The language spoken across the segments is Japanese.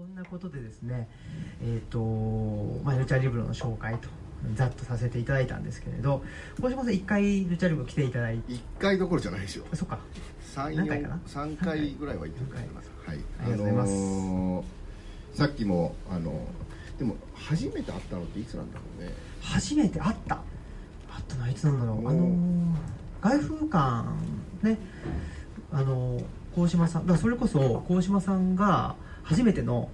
そんなことでですねえっ、とまあルチャリブロの紹介とざっとさせていただいたんですけれど小島さん一回ルチャリブロ来ていただいて。1回どころじゃないですよ。あそっか。3何回かな？3回ぐらいは行ってると思いますはいありがとうございます。のーさっきもあのでも初めて会ったのっていつなんだろうね。初めて会った？会ったのはいつなんだろう？あのー外風館ねあのー鴻島さんだそれこそ鴻島さんが初めての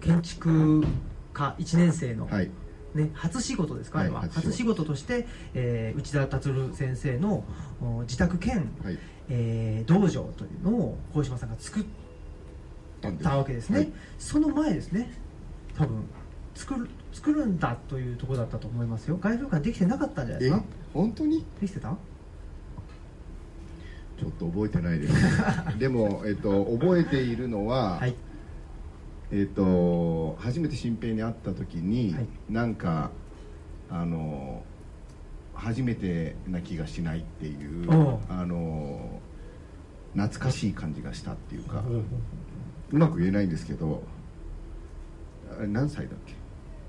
建築家1年生の、はい。ね、初仕事ですか、はは。い初仕事。初仕事として、えー内田達先生のお自宅兼、はい。えー道場というのを鴻島さんが作ったわけですね、はい。その前ですね多分作る作るんだというところだったと思いますよ。外風館できてなかったんじゃないでえすか？本当に？できてた？ちょっと覚えてないですでも、えっと、覚えているのは、はいえっと初めて新平に会った時に、はい。なんかあの初めてな気がしないっていうあの懐かしい感じがしたっていうか、うまく言えないんですけどあれ何歳だっ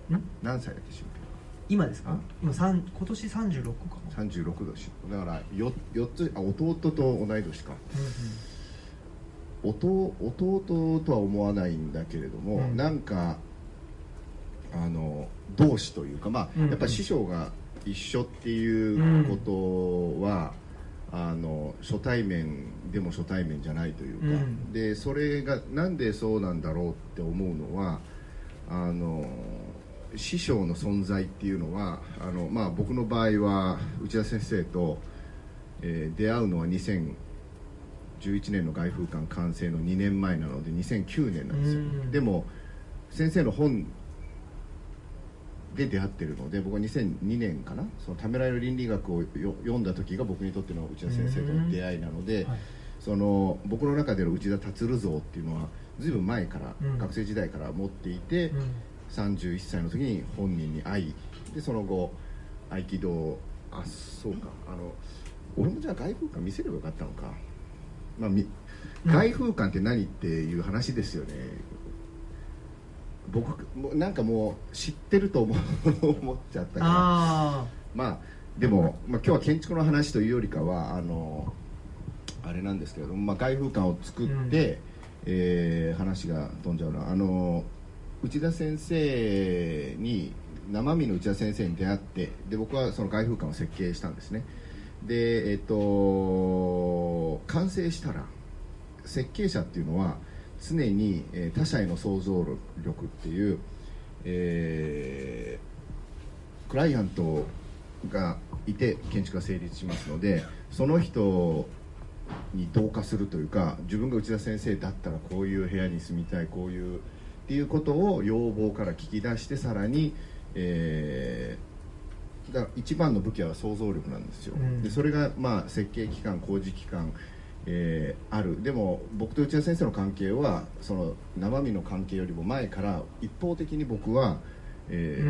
け？ん？何歳だっけ新今ですか？今三今年36個かな、平36年だから 4, 四つあ弟と同い年か弟弟とは思わないんだけれども、うん。なんかあの同志というかまあ、うんやっぱ師匠が一緒っていうことは、あの初対面でも初対面じゃないというか、うん。でそれがなんでそうなんだろうって思うのはあの師匠の存在っていうのはあの、まあ、僕の場合は内田先生と、えー出会うのは2011年の外風館完成の2年前なので2009年なんですよ、うん。でも先生の本で出会ってるので僕は2002年かな？そのためらいの倫理学をよ読んだ時が僕にとっての内田先生との出会いなので、はい。その僕の中での内田達像っていうのはずいぶん前から、うん。学生時代から持っていて、うん。31歳の時に本人に会いでその後合気道あそうかあの俺もじゃあ外風館見せればよかったのか、まあ、外風館って何っていう話ですよね、僕もうなんかもう知ってると思う思っちゃったから。あまあでも、まあ、今日は建築の話というよりかはあのあれなんですけれども、まあ、外風館を作って、うん。えー話が飛んじゃうなあの内田先生に生身の内田先生に出会ってで僕はその外風館を設計したんですねでえっ、と完成したら設計者っていうのは常に、え他者への想像力っていう、えークライアントがいて建築が成立しますのでその人に同化するというか自分が内田先生だったらこういう部屋に住みたいこういうっていうことを要望から聞き出してさらに、えーだ一番の武器は想像力なんですよ、うん。でそれが、まあ、設計期間工事期間、えーある。でも僕と内田先生の関係はその生身の関係よりも前から一方的に僕は、え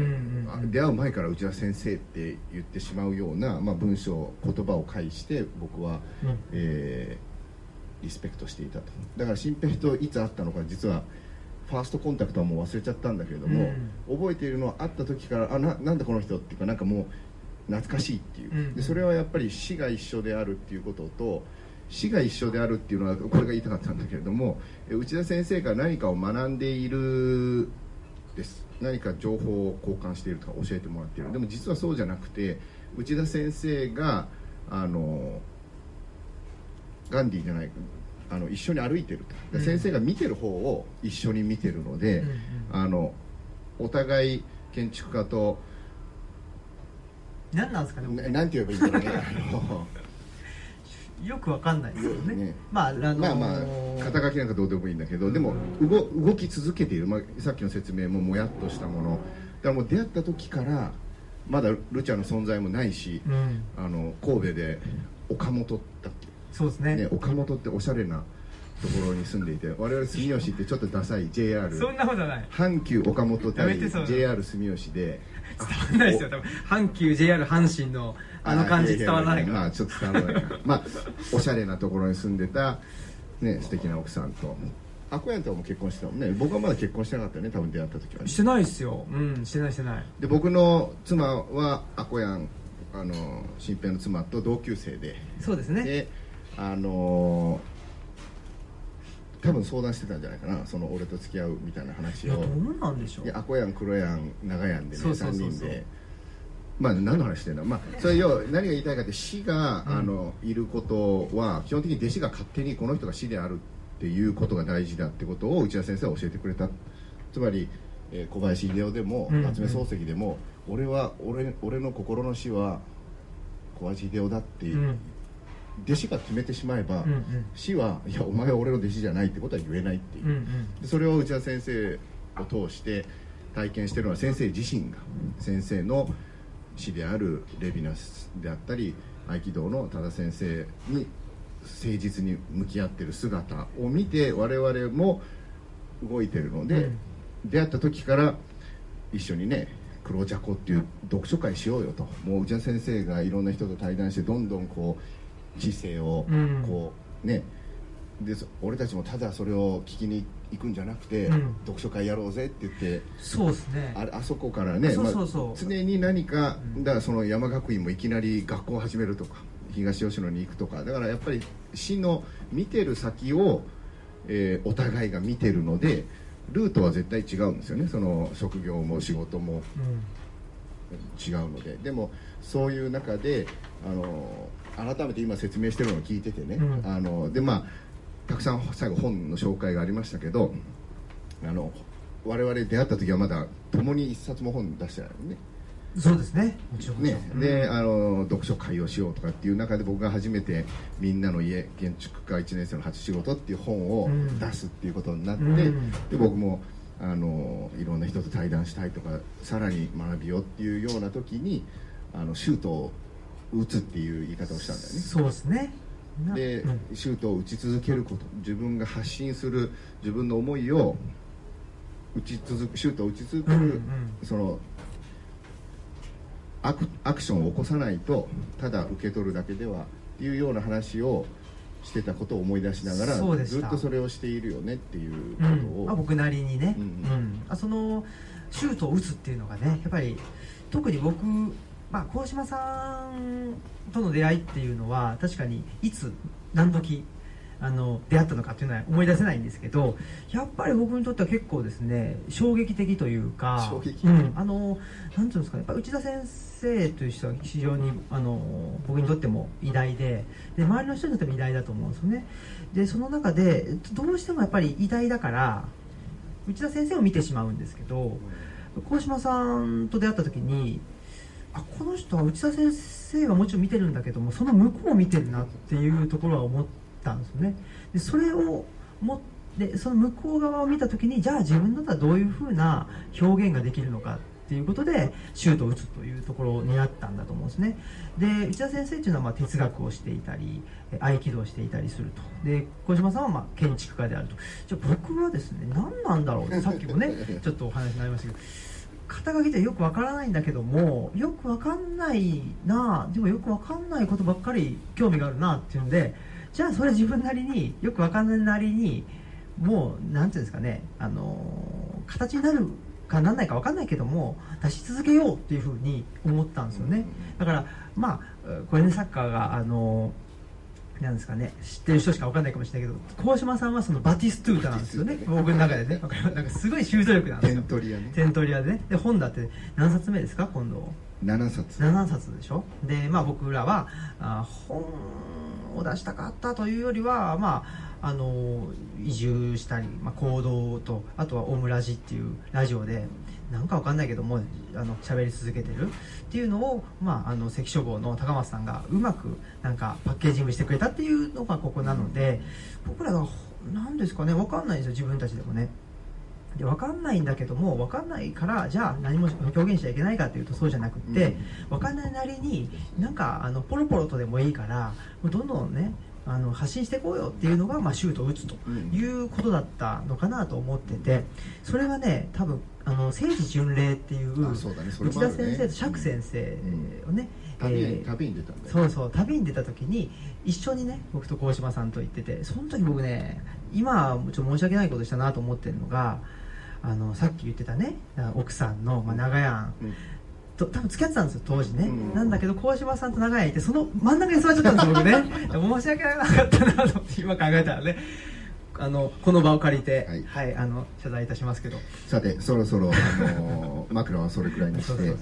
出会う前から内田先生って言ってしまうような、まあ、文章言葉を介して僕は、うん。えーリスペクトしていたと。だから新平といつ会ったのか実はファーストコンタクトはもう忘れちゃったんだけれども、覚えているのは会った時からあななんだこの人っていうかなんかもう懐かしいっていう、うん。でそれはやっぱり死が一緒であるっていうことと死が一緒であるっていうのはこれが言いたかったんだけれどもえ内田先生が何かを学んでいるです。何か情報を交換しているとか教えてもらっている。でも実はそうじゃなくて内田先生があのガンディじゃないあの一緒に歩いてると。でうん。先生が見てる方を一緒に見てるので、うんうん。あのお互い建築家と何なんですかねななんて言えばいいんだろうね。よくわかんないですよね。ね。まああのー。まあまあ肩書きなんかどうでもいいんだけどでも動動き続けている、まあ、さっきの説明ももやっとしたもの。だからもう出会った時からまだルチャの存在もないし、うん。あの神戸で岡本だっそうですけ、ねね、岡本っておしゃれなところに住んでいて我々住吉ってちょっとダサい JR そんなことない。阪急岡本や対 JR 住吉で。伝わらないですよ多分。阪急 JR 阪神のあの感じ伝わらないから。まあちょっと伝わらない。からまあおしゃれなところに住んでたね素敵な奥さんと。アコヤンとはもう結婚してたもんね。僕はまだ結婚してなかったよね多分出会った時はね。してないっすよ。うんしてないしてない。で僕の妻はアコヤンあの新平の妻と同級生で。そうですね。であの多分相談してたんじゃないかなその俺と付き合うみたいな話を。いやどうなんでしょう。いやアコヤン黒ヤン長ヤンでねそうそうそうそう。3人で。まあ何の話してんだまあそれ要は何が言いたいかって死が、うん。あのいることは基本的に弟子が勝手にこの人が死であるっていうことが大事だってことを内田先生は教えてくれた。つまり、えー小林秀夫でもうん夏目漱石でも、俺は俺俺の心の死は小林秀夫だっていう、うん弟子が決めてしまえば、うんうん。死はいやお前は俺の弟子じゃないってことは言えないっていう、うんうん。でそれを内田先生を通して体験してるのは先生自身が先生の師であるレヴィナスであったり合気道の多田先生に誠実に向き合ってる姿を見て我々も動いてるので、うん。出会った時から一緒にね黒ジャコっていう読書会しようよと。もう内田先生がいろんな人と対談してどんどんこう知性をうん。こうね。でそ俺たちもただそれを聞きに行くんじゃなくて、うん。読書会やろうぜって言ってそうですね。あれあそこからねそうそうそうまあ常に何か、うん。だからその山学院もいきなり学校を始めるとか東吉野に行くとかだからやっぱり市の見てる先を、えーお互いが見てるのでルートは絶対違うんですよね。その職業も仕事もうん。違うので。でもそういう中であの改めて今説明してるのを聞いててね、うん。あのでまあたくさん最後本の紹介がありましたけどあの我々出会った時はまだ共に一冊も本出してないのね。そうですね。もちろん。ね。ん、でうんあの読書会をしようとかっていう中で僕が初めて「みんなの家建築家1年生の初仕事」っていう本をうん。出すっていうことになって、うん。で僕もあのいろんな人と対談したいとかさらに学びようっていうような時にあのシュートを打つっていう言い方をしたんだよね。そうですね。なで、うん。シュートを打ち続けること自分が発信する自分の思いを打ち続くシュートを打ち続ける、うんうん。そのアクアクションを起こさないとただ受け取るだけではっていうような話をしてたことを思い出しながらずっとそれをしているよねっていううことを、ん。まあ、僕なりにね、ううん。ん。あそのシュートを打つっていうのがねやっぱり特に僕、まあ、鴻島さんとの出会いっていうのは確かにいつ何時あの出会ったのかっていうのは思い出せないんですけどやっぱり僕にとっては結構ですね衝撃的というか衝撃うん、あのなんていうんですかねやっぱ内田先生という人は非常にあの僕にとっても偉大でで周りの人にとっても偉大だと思うんですよね。でその中でどうしてもやっぱり偉大だから内田先生を見てしまうんですけど鴻島さんと出会った時にあこの人は内田先生はもちろん見てるんだけどもその向こうを見てるなっていうところは思ったんですよね。でそれをもでその向こう側を見た時にじゃあ自分だったらどういうふうな表現ができるのかっていうことでシュートを打つというところになったんだと思うんですね。で内田先生っていうのはまあ哲学をしていたりえ合気道をしていたりすると。で小島さんはまあ建築家であると。じゃあ僕はですね何なんだろうってさっきもね ちょっとお話になりましたけど肩書きってよくわからないんだけどもよくわかんないなでもよくわかんないことばっかり興味があるなっていうんでじゃあそれ自分なりによくわかんないなりにもうなんていうんですかねあの形になるかなんないかわかんないけども出し続けようっていうふうに思ったんですよね。だからまあこれねサッカーがあのなんですかね。知ってる人しかわかんないかもしれないけど鴻島さんはそのバティストゥータなんですよね。僕の中でね。わかりますなんかすごいシュート力なんですテよントリアね。テントリアで。ねで本だって何冊目ですか？今度。7冊。7冊でしょ？でまあ僕らはあ本を出したかったというよりはまああの移住したり、まあ、行動とあとはオムラジっていうラジオでなんかわかんないけどもあの喋り続けてるっていうのを、まあ、あの関書房の高松さんがうまくなんかパッケージングしてくれたっていうのがここなので僕らが何ですかねわかんないですよ自分たちでもね。で分かんないんだけども分かんないからじゃあ何も表現しちゃいけないかというとそうじゃなくって、分かんないなりになんかあのポロポロとでもいいからどんどんねあの発信していこうよっていうのが、まあ、シュートを打つということだったのかなと思っててそれはね多分あの聖地巡礼っていう内田先生と釈先生をね、旅えーに旅に出たんそうそう旅に出た時に一緒にね僕と鴻島さんと行っててその時僕ね今ちょっと申し訳ないことしたなと思ってるのがあのさっき言ってたね奥さんの、まあ、長屋、うんと多分付き合ってたんですよ当時ね、うん、なんだけど鴻島さんと長屋いてその真ん中に座っちゃったんですよ僕ね。申し訳なかったなと今考えたらね。あのこの場を借りて、はい、はい、あの謝罪いたしますけど。さてそろそろあの 枕はそれくらいにして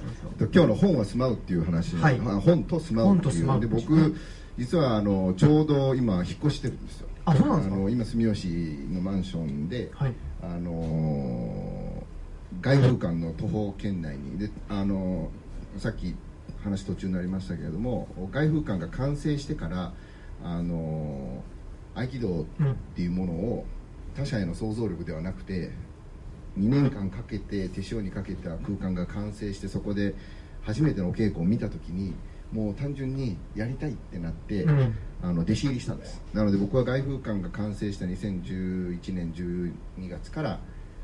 今日の本は住まうっていう話、はい、本と住まうっていう。で僕実はあのちょうど今引っ越してるんですよ。あそうなんですか？今住吉のマンションで、はい、あの外風館の徒歩圏内に。であのさっき話途中になりましたけれども外風館が完成してからあの合気道っていうものを他者への想像力ではなくて2年間かけて手塩にかけた空間が完成してそこで初めてのお稽古を見た時にもう単純にやりたいってなって、うん、あの弟子入りしたんです。なので僕は外風館が完成した2011年12月から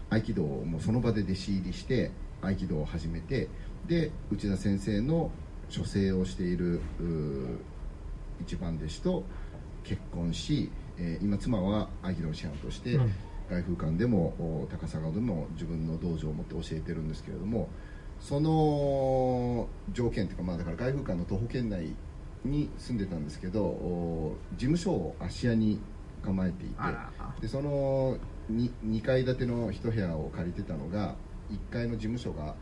合気道をもうその場で弟子入りして合気道を始めてで内田先生の書生をしている一番弟子と結婚し、えー、今妻は合気道師範として、うん、外風館でも高砂でも自分の道場を持って教えてるんですけれどもその条件というか、まあ、だから外風館の徒歩圏内に住んでたんですけど事務所を芦屋に構えていてでその 2, 2階建ての一部屋を借りてたのが1階の事務所が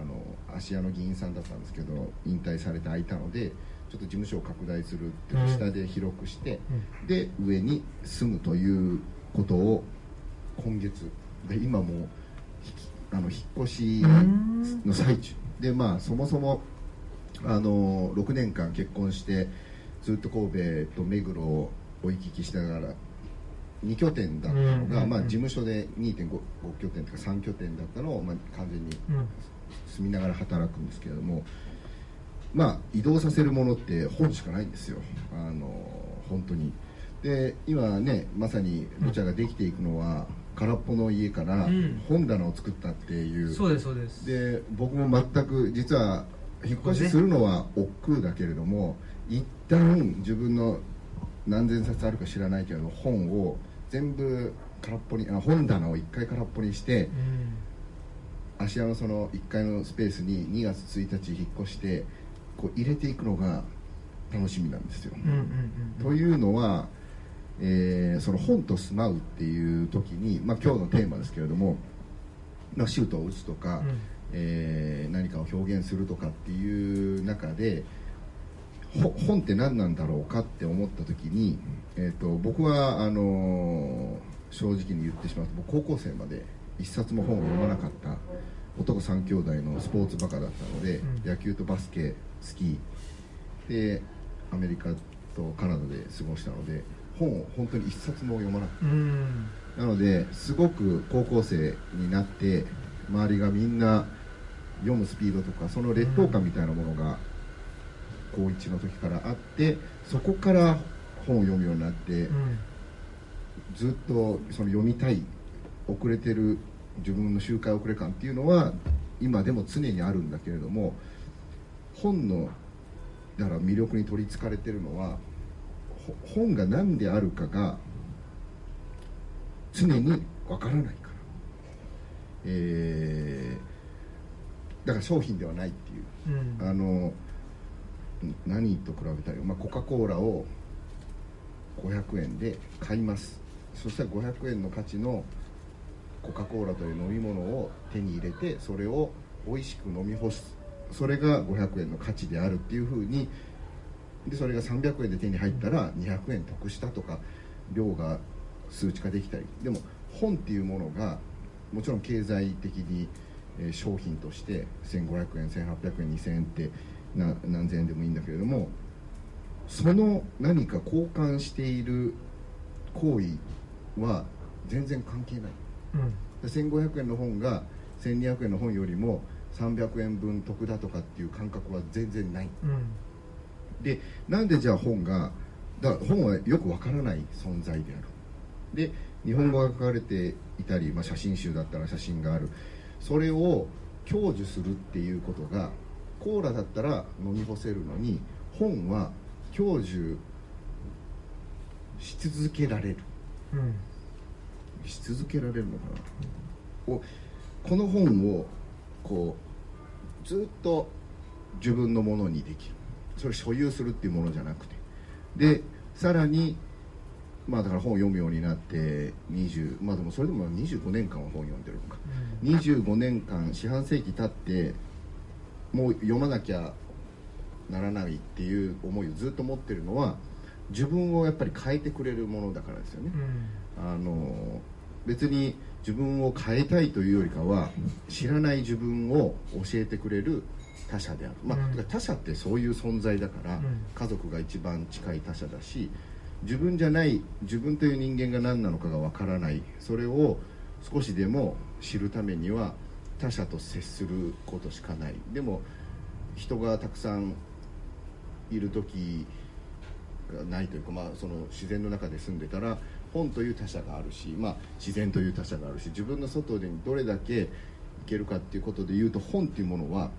あの芦屋の議員さんだったんですけど引退されて空いたのでちょっと事務所を拡大するって下で広くして、うん、で上に住むということを今月で今もあの引っ越しの最中。でまあそもそもあの6年間結婚してずっと神戸と目黒を行き来しながら2拠点だったのが、まあ、事務所で2.5拠点とか3拠点だったのを、まあ、完全に住みながら働くんですけれども。まあ、移動させるものって本しかないんですよ。あの本当に。で今ねまさにルチャができていくのは、空っぽの家から本棚を作ったっていう、うん、そうですそうです。で僕も全く実は引っ越しするのは億劫だけれども、ね、一旦自分の何千冊あるか知らないけど本を全部空っぽにあ本棚を1回空っぽにして、うん、芦屋のその1階のスペースに2月1日引っ越してこう入れていくのが楽しみなんですよ。というのは、えー、その本と住まうっていう時に、まあ、今日のテーマですけれども、まあ、シュートを打つとか、うん、えー、何かを表現するとかっていう中で本って何なんだろうかって思った時に、えーと、僕はあのー、正直に言ってしまうと高校生まで一冊も本を読まなかった男3兄弟のスポーツバカだったので、うん、野球とバスケスキーでアメリカとカナダで過ごしたので本を本当に一冊も読まなくてなのですごく高校生になって周りがみんな読むスピードとかその劣等感みたいなものが高1の時からあってそこから本を読むようになって、ずっとその読みたい遅れてる自分の周回遅れ感っていうのは今でも常にあるんだけれども本のだから魅力に取りつかれてるのは本が何であるかが常にわからないから、えー、だから商品ではないっていう、うん、あの何と比べたら、まあ、コカ・コーラを500円で買います。そしたら500円の価値のコカ・コーラという飲み物を手に入れてそれを美味しく飲み干す。それが500円の価値であるっていうふうに。でそれが300円で手に入ったら200円得したとか量が数値化できたり。でも本っていうものがもちろん経済的に商品として1500円1800円2000円って何千円でもいいんだけれどもその何か交換している行為は全然関係ない、うん、1500円の本が1200円の本よりも300円分得だとかっていう感覚は全然ない、うん、でなんでじゃあ本がだ本はよくわからない存在である。で日本語が書かれていたり、まあ、写真集だったら写真がある。それを享受するっていうことがコーラだったら飲み干せるのに本は享受し続けられる、うん、し続けられるのかな、おこの本をこうずっと自分のものにできる。それ所有するっていうものじゃなくて。でさらにまあだから本を読むようになって20まあでもそれでも25年間は本を読んでるのか、25年間四半世紀経ってもう読まなきゃならないっていう思いをずっと持ってるのは自分をやっぱり変えてくれるものだからですよね、あの別に自分を変えたいというよりかは知らない自分を教えてくれる他者である、まあうん。他者ってそういう存在だから、うん。家族が一番近い他者だし自分じゃない自分という人間が何なのかがわからない。それを少しでも知るためには他者と接することしかない。でも人がたくさんいる時がないというか、まあ、その自然の中で住んでたら本という他者があるし、まあ、自然という他者があるし自分の外でどれだけいけるかっていうことで言うと本っていうものは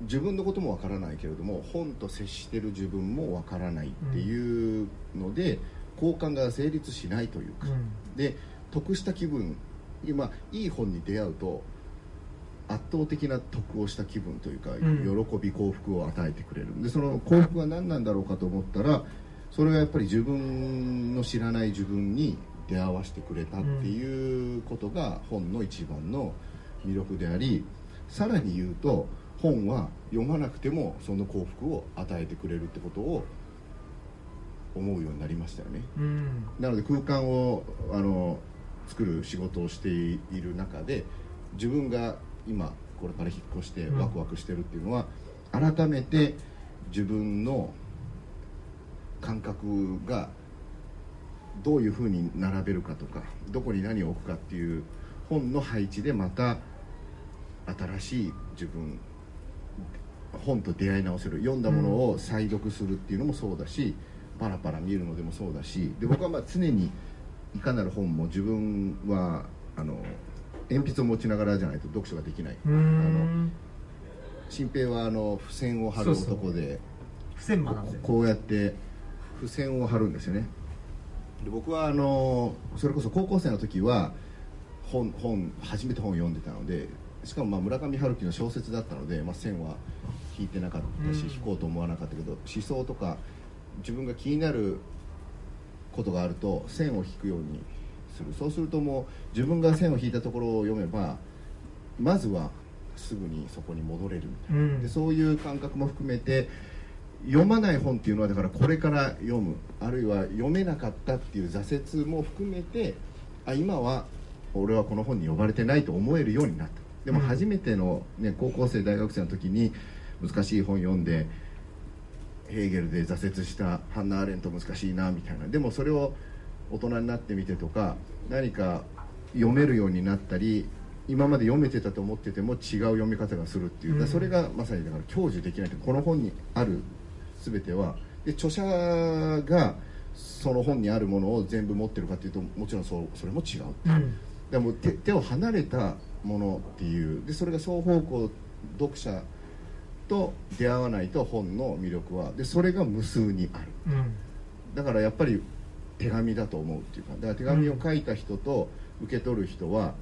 自分のこともわからないけれども本と接してる自分もわからないっていうので、交換が成立しないというか、で得した気分今いい本に出会うと圧倒的な得をした気分というか、ん。喜び幸福を与えてくれる。でその幸福は何なんだろうかと思ったらそれはやっぱり自分の知らない自分に出会わせてくれたっていうことが本の一番の魅力でありさらに言うと本は読まなくてもその幸福を与えてくれるってことを思うようになりましたよね。うん。なので空間をあの作る仕事をしている中で自分が今これから引っ越してうん。ワクワクしてるっていうのは、改めて自分の感覚がどういうふうに並べるかとかどこに何を置くかっていう本の配置でまた新しい自分本と出会い直せる読んだものを再読するっていうのもそうだし、パラパラ見るのでもそうだしで僕はまあ常にいかなる本も自分はあの鉛筆を持ちながらじゃないと読書ができない、うーん。新平はあの付箋を貼る男で不戦魔なんでこうやって付箋を貼るんですよね。で僕はあのそれこそ高校生の時は本本初めて本を読んでたのでしかもまあ村上春樹の小説だったので、まあ、線は引いてなかったし、うん。引こうと思わなかったけど思想とか自分が気になることがあると線を引くようにする。そうするともう自分が線を引いたところを読めばまずはすぐにそこに戻れるみたいな、うん。でそういう感覚も含めて読まない本っていうのはだからこれから読む。あるいは読めなかったっていう挫折も含めてあ今は俺はこの本に呼ばれてないと思えるようになった。でもうん。初めての、ね、高校生大学生の時に難しい本読んでヘーゲルで挫折したハンナ・アーレント難しいなみたいな。でもそれを大人になってみてとか何か読めるようになったり今まで読めてたと思ってても違う読み方がするっていう、だからそれがまさにだから享受できないとこの本にある全ては。で著者がその本にあるものを全部持ってるかというともちろんそうそれも違う。うん。でも手手を離れたものっていう。でそれが双方向読者と出会わないと本の魅力はでそれが無数にある。うん。だからやっぱり手紙だと思うっていうかだから手紙を書いた人と受け取る人は、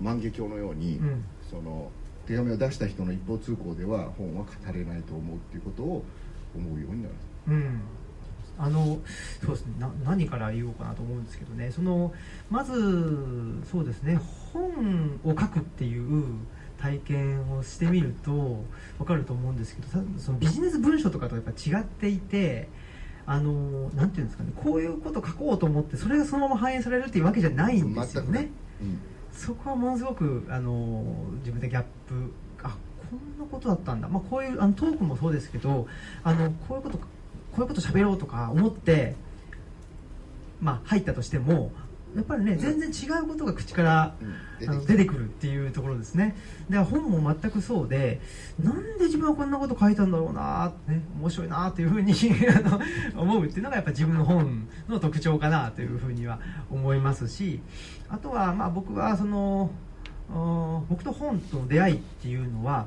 万華鏡のように、うん。その手紙を出した人の一方通行では本は語れないと思うっていうことを思うようになる。うん。あのそうですね。な何から言おうかなと思うんですけどね。そのまずそうですね。本を書くっていう体験をしてみると分かると思うんですけどたそのビジネス文書とかとやっぱ違っていてあのなんていうんですかねこういうこと書こうと思ってそれがそのまま反映されるっていうわけじゃないんですよ全くない。ね。そこはものすごくあの自分でギャップあこんなことだったんだ、まあ、こういうあのトークもそうですけどあのこういうことこういうこと喋ろうとか思って、まあ、入ったとしてもやっぱりね、うん。全然違うことが口からうん。あの出てくるっていうところですね。で本も全くそうでなんで自分はこんなこと書いたんだろうなってね面白いなっていうふうに 思うっていうのがやっぱ自分の本の特徴かなというふうには思いますしあとはまあ僕はその僕と本との出会いっていうのは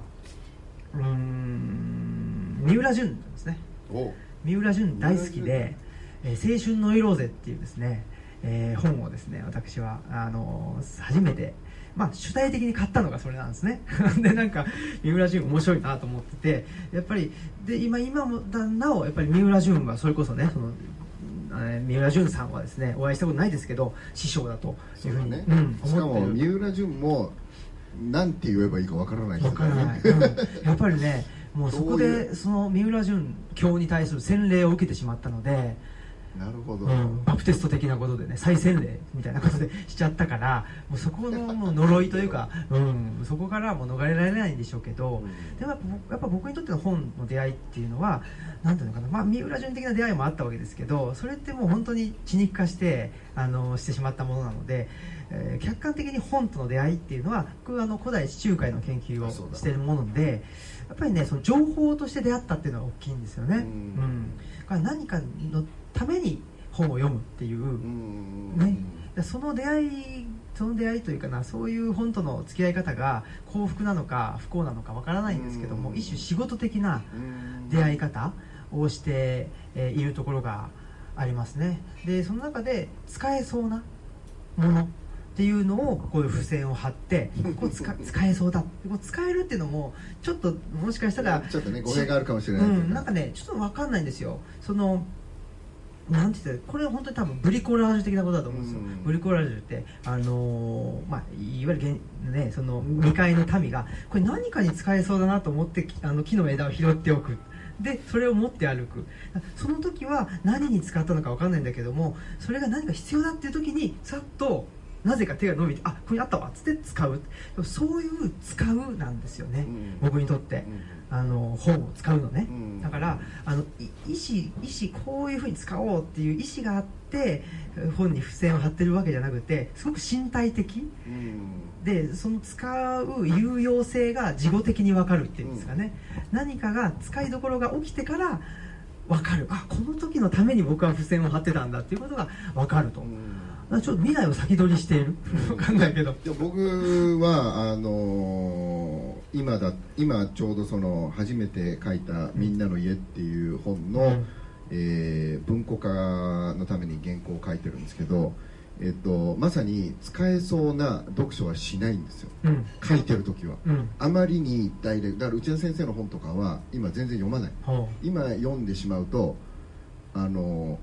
うーん三浦淳ですね。お三浦淳大好きで「えー青春の色ぜ」っていうですね、えー本をですね私はあのー初めてまあ主体的に買ったのがそれなんですね。でなんか三浦淳面白いなと思っててやっぱりで今今もだなおやっぱり三浦淳はそれこそねそのえー三浦淳さんはですねお会いしたことないですけど師匠だというふうにね、うんしかも三浦淳もなんて言えばいいかわからない人らない、うん。やっぱりねもうそこでその三浦淳教に対する洗礼を受けてしまったので、なるほど、うん。バプテスト的なことでね再洗礼みたいなことでしちゃったからもうそこのもう呪いというか、うん、そこからもう逃れられないんでしょうけど、うん。でもやっぱ僕にとっての本の出会いっていうのはなんていうのかな、まあ、三浦淳的な出会いもあったわけですけどそれってもう本当に血肉化してあのしてしまったものなので、えー客観的に本との出会いっていうのは僕あの古代地中海の研究をしているものでやっぱりねその情報として出会ったっていうのは大きいんですよね。うん。うん。だから何かのために本を読むっていう、うん。ね。でその出会いその出会いというかなそういう本との付き合い方が幸福なのか不幸なのかわからないんですけども、うん。一種仕事的なうん。出会い方をして、えーいるところがありますね。でその中で使えそうなものっていうのをこういう付箋を貼ってこう使 使えそうだ。こう使えるっていうのもちょっともしかしたらちょっとね語弊があるかもしれないうん、なんかねちょっと分かんないんですよ。そのなんて言ったらこれは本当に多分ブリコラージュ的なことだと思うんですよ、うん。ブリコラージュってあのーまあいわゆる現ねその未開の民がこれ何かに使えそうだなと思ってきあの木の枝を拾っておく。でそれを持って歩く。その時は何に使ったのか分かんないんだけどもそれが何か必要だっていう時にさっとなぜか手が伸びてあここにあったわっつって使う。そういう使うなんですよね、うん。僕にとって、あの本を使うのね、うん。だからあのい意思意思こういうふうに使おうっていう意思があって本に付箋を貼ってるわけじゃなくてすごく身体的。うん。でその使う有用性が事後的に分かるっていうんですかね、何かが使いどころが起きてから分かる。あこの時のために僕は付箋を貼ってたんだっていうことが分かると、だからちょっと未来を先取りしている。分かんないけど。で僕はあのー今だ今ちょうどその初めて書いた「みんなの家」っていう本の、うん。えー文庫化のために原稿を書いてるんですけど、えっと、まさに使えそうな読書はしないんですよ。うん。書いてる時は。うん。あまりにダイレクト。だから内田先生の本とかは今全然読まない。ほ今読んでしまうとあの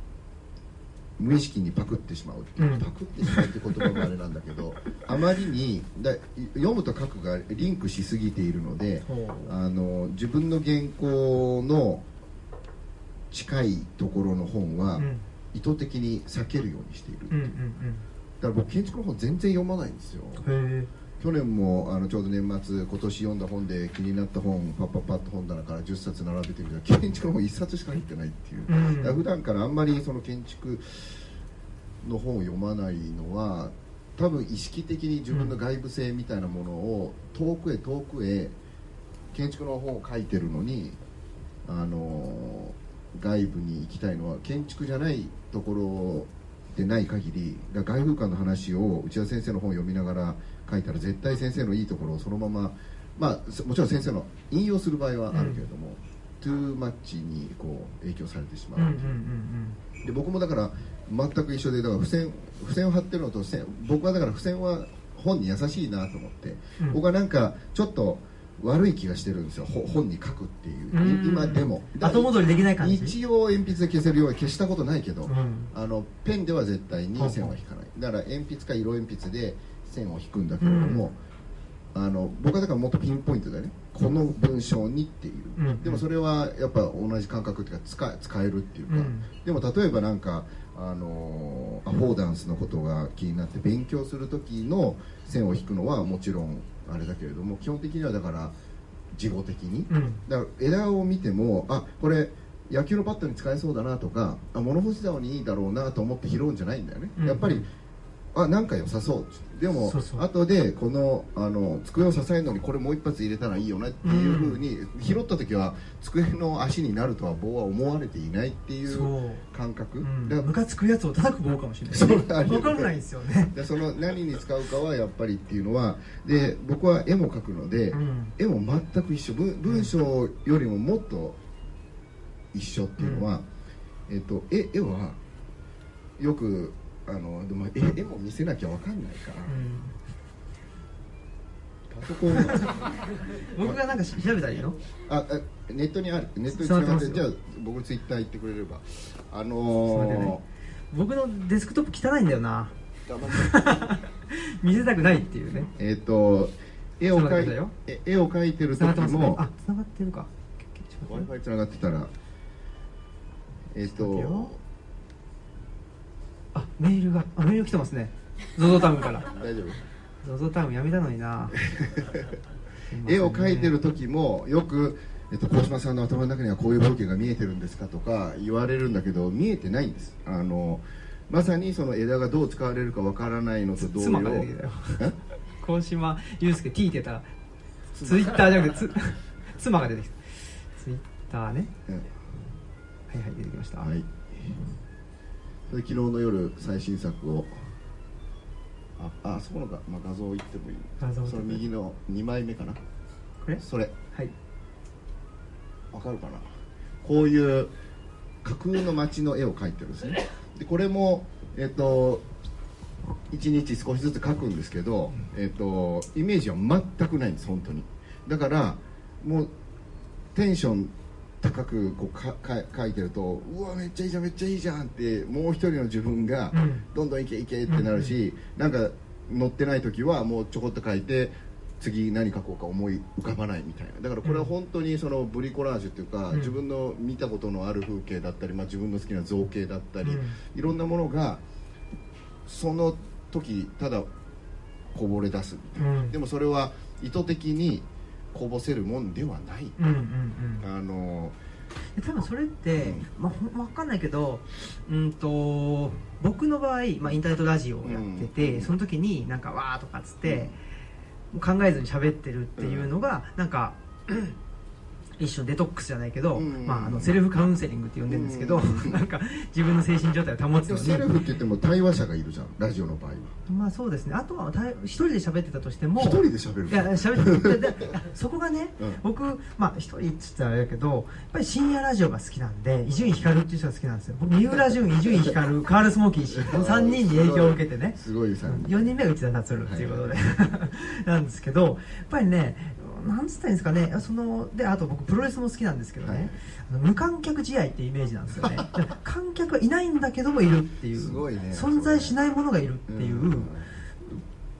無意識にパクってしまうっていう、うん。パクってしまうって言葉もあれなんだけど あまりにだ読むと書くがリンクしすぎているのであの自分の原稿の近いところの本はうん。意図的に避けるようにしている、う。んうんだから僕建築の本全然読まないんですよ去年もあのちょうど年末今年読んだ本で気になった本パッパッパッと本棚から10冊並べてみたら建築の本1冊しか入ってないっていう、えうん。だ普段からあんまりその建築の本を読まないのは多分意識的に自分の外部性みたいなものを遠くへ遠くへ建築の本を書いてるのにあの外部に行きたいのは建築じゃないところでない限り外風館の話を内田先生の本を読みながら書いたら絶対先生のいいところをそのまままあそもちろん先生の引用する場合はあるけれども、トゥーマッチにこう影響されてしまう、で僕もだから全く一緒でだから付箋付箋を貼ってるのと僕はだから付箋は本に優しいなと思って、うん。僕はなんかちょっと悪い気がしてるんですよ。ほ本に書くっていう。今でも。後戻りできない感じ？一応鉛筆で消せるように消したことないけど、うん。あのペンでは絶対に線は引かない。だから鉛筆か色鉛筆で線を引くんだけれども、あの僕はだからもっとピンポイントでね。この文章にっていう、うんでもそれはやっぱ同じ感覚っていうか使使えるっていうか、うん。でも例えばなんかあのアフォーダンスのことが気になって勉強する時の線を引くのはもちろんあれだけれども基本的にはだから事後的に、うん。だから枝を見てもあこれ野球のバットに使えそうだなとかあ物干し竿にいいだろうなと思って拾うんじゃないんだよね、うん。やっぱりあなんか良さそうでも後でこのあの机を支えるのにこれもう一発入れたらいいよねっていうふうに、拾った時は机の足になるとは棒は思われていないっていそう。う感覚、うん。だからムカつくやつを叩く棒かもしれない、分かんないんですよね。でその何に使うかはやっぱりっていうのはで僕は絵も描くので、うん。絵も全く一緒。文文章よりももっと一緒っていうのは、えっと、絵絵はよくあのでも絵絵も見せなきゃ分かんないから、パソコン。僕がなんか調べたらいいの？ああネットにある。ネットに伝わってじゃあ僕ツイッター行ってくれれば。あのね。僕のデスクトップ汚いんだよな。見せたくないっていうね。えっと絵を描い繋がってたよ。え絵を描いてる時繋がってますね。もあ繋がってるか。w i f i つながってたらえっ、とあメールがあメール来てますね。ZOZO タウンから。大丈夫？ZOZO タウンやめたのにな。絵を描いてる時もよく、えっと、鴻島さんの頭の中にはこういう風景が見えてるんですかとか言われるんだけど見えてないんです。あのまさにその枝がどう使われるかわからないのと同様。妻が出てきたよ。え？鴻島祐介 T って言った。らツイッターじゃなくてつ妻が出てきた。ツイッターね。うんはいはい出てきました、はい昨日の夜最新作をああそこのが、まあ、画像いってもいい。画像その右の2枚目かな？これ？それ。はい。わかるかな？こういう架空の街の絵を描いてるんですね。でこれもえっ、と1日少しずつ描くんですけど、えっとイメージは全くないんです本当に。だからもうテンション高くこうかか描いてるとうわめっちゃいいじゃんめっちゃいいじゃんってもう一人の自分がうん。どんどんいけいけってなるし、なんか乗ってない時はもうちょこっと描いて次何描こうか思い浮かばないみたいな。だからこれは本当にそのブリコラージュっていうか、うん。自分の見たことのある風景だったり、まあ、自分の好きな造形だったり、うん。いろんなものがその時ただこぼれ出すみたいな、うん。でもそれは意図的にこぼせるもんではない、うんうんうん。あので多分それって、うん。まあ、分かんないけどうんと僕の場合、まあ、インターネットラジオをやってて、うん。その時になんかわーとかっつって、もう考えずに喋ってるっていうのが、なんか一種のデトックスじゃないけど、うん。まあ、あのセルフカウンセリングって呼んでるんですけど、うん。なんか自分の精神状態を保つのでもセルにフって言っても対話者がいるじゃんラジオの場合は。まあそうですね。あとはた一人で喋ってたとしても一人で喋るいや喋って そこがね、うん。僕まあ一人っつったらあれだけどやっぱり深夜ラジオが好きなんで伊集院光っていう人が好きなんですよ。僕三浦淳伊集院光カール・スモーキー氏この3人に影響を受けてね。すごいさ4人目が内田達郎っていうことで、なんですけどやっぱりねなんつったらいいんですかね。そのであと僕プロレスも好きなんですけどね、はい。あの無観客試合ってイメージなんですよね。観客はいないんだけどもいるっていうね存在しないものがいるっていう、うん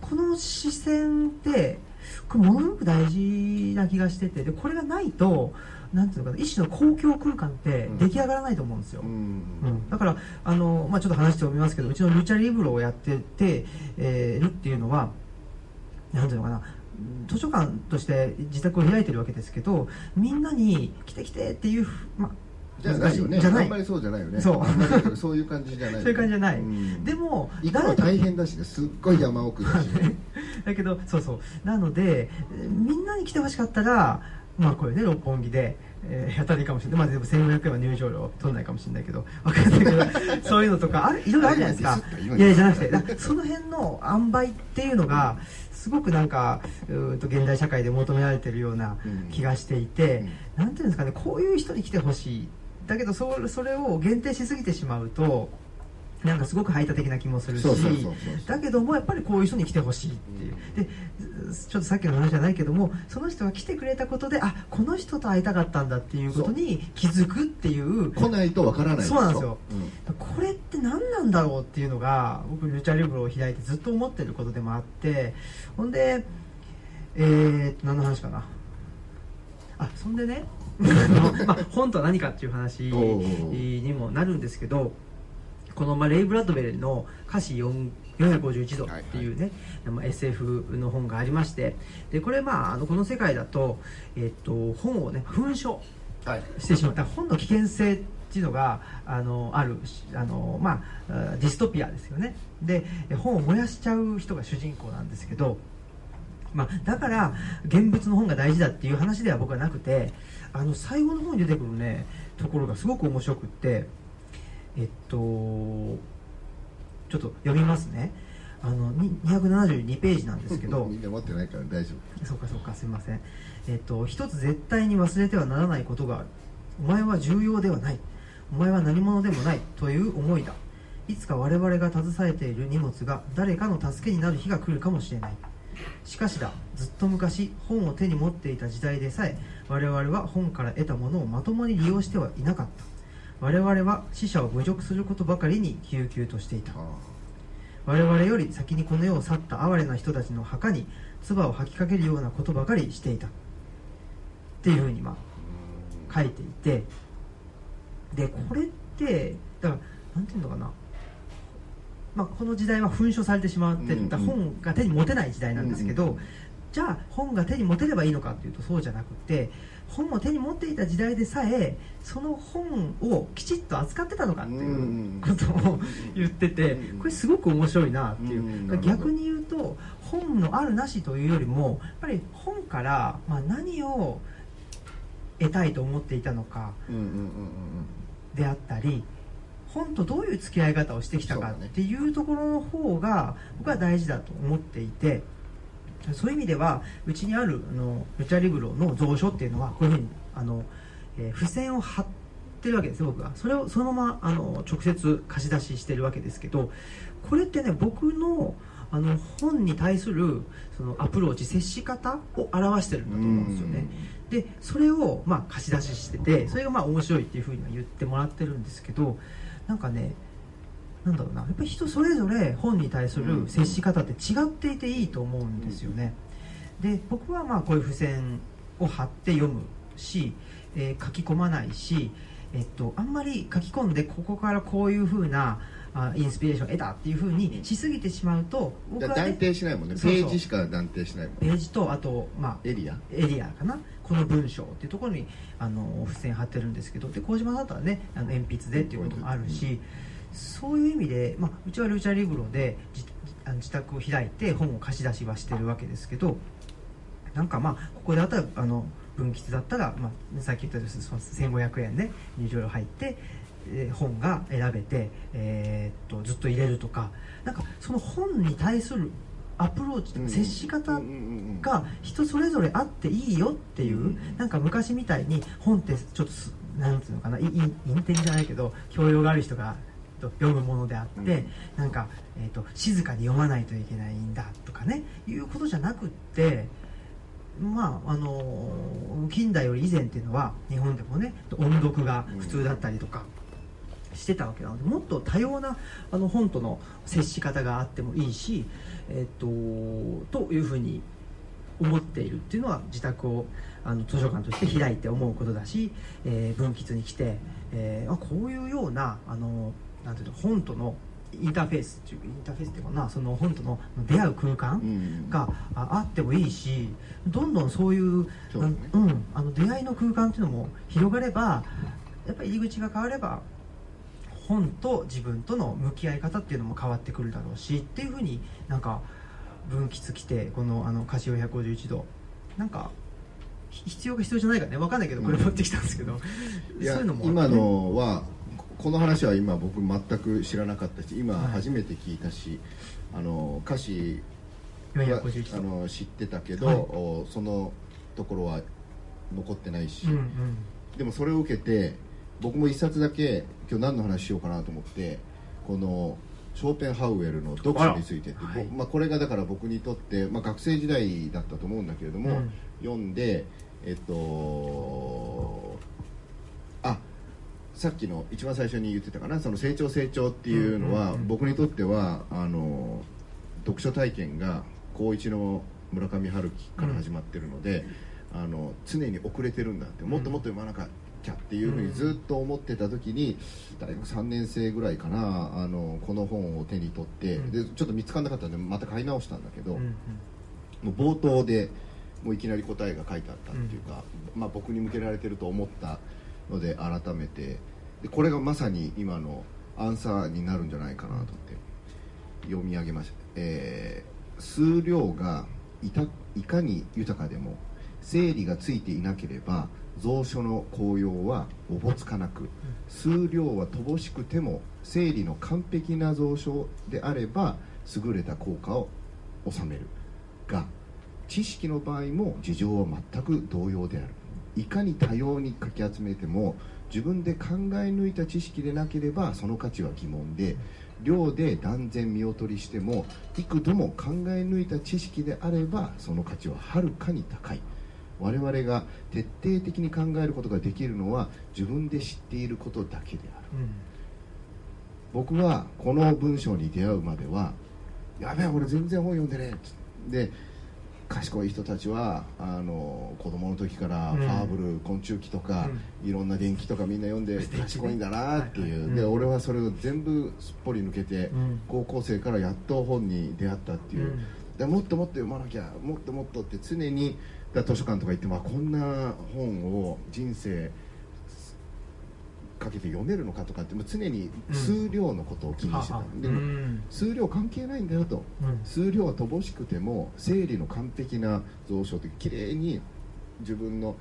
この視線ってこれものすごく大事な気がしててでこれがないとなんていうのかな一種の公共空間って出来上がらないと思うんですよ、うんうんだからあの、まあ、ちょっと話しておみますけどうちのルチャリブロをやってて、えーるっていうのはなんていうのかな図書館として自宅を開いてるわけですけどみんなに来て来てっていう、まあ、じゃないよね。じゃない。あんまりそうじゃないよね。そう。そういう感じじゃないそういう感じじゃない、うん。でも行くの大変だしね。すっごい山奥だしね。だけどそうそう。なのでえーみんなに来てほしかったらまあこれね六本木で、えーやったらいいかもしれない。まあでも1500円は入場料取んないかもしれないけど分かんないけど そういうのとかあるいろいろあるじゃないですか。今いやじゃなくてだその辺の塩梅っていうのがすごくなんかうと現代社会で求められてるような気がしていて、なんていうんですかねこういう人に来てほしい。だけどそそれを限定しすぎてしまうとなんかすごく排他的な気もするしだけどもやっぱりこういう人に来てほしいっていう。でちょっとさっきの話じゃないけどもその人が来てくれたことであこの人と会いたかったんだっていうことに気づくっていう来ないとわからないそうなんですよ。うん。これって何なんだろうっていうのが僕ルチャリブロを開いてずっと思ってることでもあってほんでえー、と何の話かな。あそんでね まあ、本とは何かっていう話にもなるんですけどこの、まあ、レイ・ブラッドベリーの「歌詞4 451度」っていうね、まあ SF の本がありましてでこれ、まあ、あのこの世界だと、えっと本をね噴書はい。してしまった本の危険性っていうのがあのあるあの、まあ、あディストピアですよね。で本を燃やしちゃう人が主人公なんですけど、まあ、だから現物の本が大事だっていう話では僕はなくてあの最後の方に出てくるねところがすごく面白くってえっとちょっと読みますね。あのに272ページなんですけど。みんな持ってないから大丈そうかそうかすみません。えっと一つ絶対に忘れてはならないことがある。お前は重要ではない。お前は何者でもない。という思いだ。いつか我々が携えている荷物が誰かの助けになる日が来るかもしれない。しかしだ。ずっと昔本を手に持っていた時代でさえ我々は本から得たものをまともに利用してはいなかった我々は死者を侮辱することばかりに救急としていた。我々より先にこの世を去った哀れな人たちの墓に唾を吐きかけるようなことばかりしていた。っていうふうにまあ書いていて。でこれってだからなんていうのかな。まあ、この時代は噴書されてしまってる、うん本が手に持てない時代なんですけど、じゃあ本が手に持てればいいのかっていうとそうじゃなくて本を手に持っていた時代でさえその本をきちっと扱ってたのかっていうことを言っててこれすごく面白いなっていう、逆に言うと本のあるなしというよりもやっぱり本からまあ何を得たいと思っていたのかであったり本とどういう付き合い方をしてきたかっていうところの方が僕は大事だと思っていてそういう意味ではうちにあるあのルチャリブロの蔵書っていうのはこういうふうにあの、えー、付箋を貼ってるわけです僕は。それをそのままあの直接貸し出ししてるわけですけどこれってね僕のあの本に対するそのアプローチ接し方を表してるんだと思うんですよね。でそれをまあ貸し出ししててそれがまあ面白いっていうふうには言ってもらってるんですけどなんかねなんだろうな。やっぱり人それぞれ本に対する接し方って違っていていいと思うんですよね、で僕はまあこういう付箋を貼って読むし、えー、書き込まないし、えっと、あんまり書き込んでここからこういうふうなあインスピレーションを得たっていうふうにしすぎてしまうと僕は、ね、断定しないもんね。ページしか断定しないもんページとあと、まあ、エリア？エリアかな？この文章っていうところにあの付箋貼ってるんですけど。で小島さんだったらねあの鉛筆でっていうこともあるし、そういう意味で、まあ、うちはルチャリブロで自自宅を開いて本を貸し出しはしてるわけですけどなんかまあここであったらあの分吉だったら、まあ、さっき言ったように1500円で入場料入って本が選べて、えー、っとずっと入れるとかなんかその本に対するアプローチとか接し方が人それぞれあっていいよっていう、なんか昔みたいに本ってちょっとなんていうのかなインテリじゃないけど教養がある人が読むものであって、なんか、えーと、静かに読まないといけないんだとかねいうことじゃなくってまああの近代より以前っていうのは日本でもね音読が普通だったりとか。してたわけなのでもっと多様なあの本との接し方があってもいいし、えーと、というふうに思っているっていうのは自宅をあの図書館として開いて思うことだし、えー、文吉に来て、えー、あこういうようなあのなんていうの本とのインターフェースっていうインターフェースっていうかなその本との出会う空間があってもいいしどんどんそういう、ね、うん、あの出会いの空間っていうのも広がればやっぱり入り口が変われば本と自分との向き合い方っていうのも変わってくるだろうしっていうふうになんか分岐来てこのあのカシオ151度。なんか必要か必要じゃないかね。分かんないけどこれ持ってきたんですけど、うん、そういうのも、ね、今のはこの話は今僕全く知らなかったし今初めて聞いたし、はい、あの歌詞はあの知ってたけど、はい、そのところは残ってないし、うんうん、でもそれを受けて僕も一冊だけ今日何の話しようかなと思ってこのショーペンハウエルの読書についてって、はい、まあ、これがだから僕にとって、まあ、学生時代だったと思うんだけれども、うん、読んでえっとさっきの一番最初に言ってたかなその成長成長っていうのは、僕にとってはあの読書体験が高一の村上春樹から始まってるので、あの常に遅れてるんだってもっともっと読まなきゃっていうふうにずっと思ってた時に大学3年生ぐらいかなあのこの本を手に取って、でちょっと見つからなかったんでまた買い直したんだけど、もう冒頭でもういきなり答えが書いてあったっていうか、まあ、僕に向けられてると思ったので改めて。でこれがまさに今のアンサーになるんじゃないかなと思って。読み上げました、えー、数量がいたいかに豊かでも整理がついていなければ蔵書の効用はおぼつかなく数量は乏しくても整理の完璧な蔵書であれば優れた効果を収める。が知識の場合も事情は全く同様である。いかに多様にかき集めても自分で考え抜いた知識でなければその価値は疑問で量で断然見劣りしても幾度も考え抜いた知識であればその価値ははるかに高い。我々が徹底的に考えることができるのは自分で知っていることだけである。うん。僕はこの文章に出会うまではやべえ俺全然本読んでねえ。で賢い人たちはあの子供の時からうん。ファーブル、昆虫記とか、いろんな電気とかみんな読んで賢いんだなっていう、で俺はそれを全部すっぽり抜けて、うん。高校生からやっと本に出会ったっていう、うん。でもっともっと読まなきゃもっともっとって常にだ図書館とか行ってもあこんな本を人生かけて読めるのかとかって常に数量のことを気にしてた、ははでもうん。数量関係ないんだよと。うん。数量は乏しくても整理の完璧な蔵書って綺麗に自分の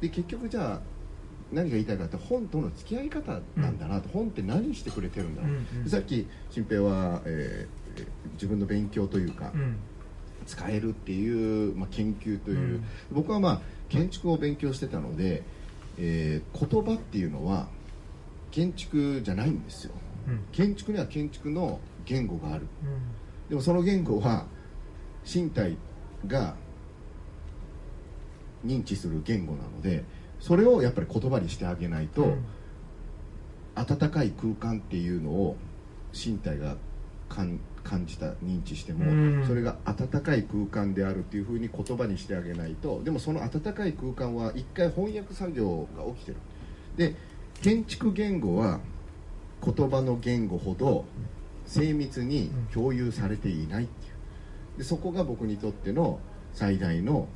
で結局じゃあ何が言いたいかって本との付き合い方なんだなと、本って何してくれてるんだろう、うんうん。さっき新平は、えー自分の勉強というか、うん。使えるっていう、まあ、研究という、うん。僕はまあ建築を勉強してたので、えー言葉っていうのは建築じゃないんですよ。うん。建築には建築の言語がある。うん。でもその言語は身体が認知する言語なのでそれをやっぱり言葉にしてあげないと、うん。温かい空間っていうのを身体が感感じた認知しても、うん。それが温かい空間であるっていうふうに言葉にしてあげないとでもその温かい空間は一回翻訳作業が起きてる。で建築言語は言葉の言語ほど精密に共有されていないっていう。でそこが僕にとっての最大の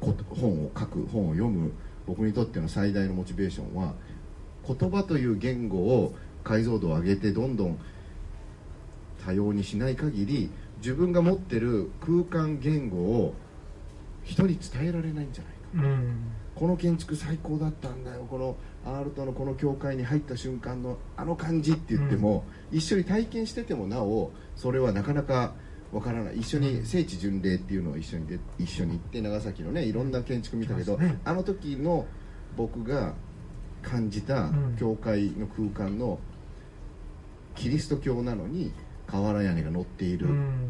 本を書く本を読む僕にとっての最大のモチベーションは言葉という言語を解像度を上げてどんどん多様にしない限り自分が持ってる空間言語を人に伝えられないんじゃないか。うん。この建築最高だったんだよ。このアールトのこの教会に入った瞬間のあの感じって言っても、一緒に体験しててもなおそれはなかなかわからない。一緒に聖地巡礼っていうのを一緒にで一緒に行って長崎のねいろんな建築見たけど、ね。あの時の僕が感じたうん。教会の空間のキリスト教なのに瓦屋根が乗っている、うん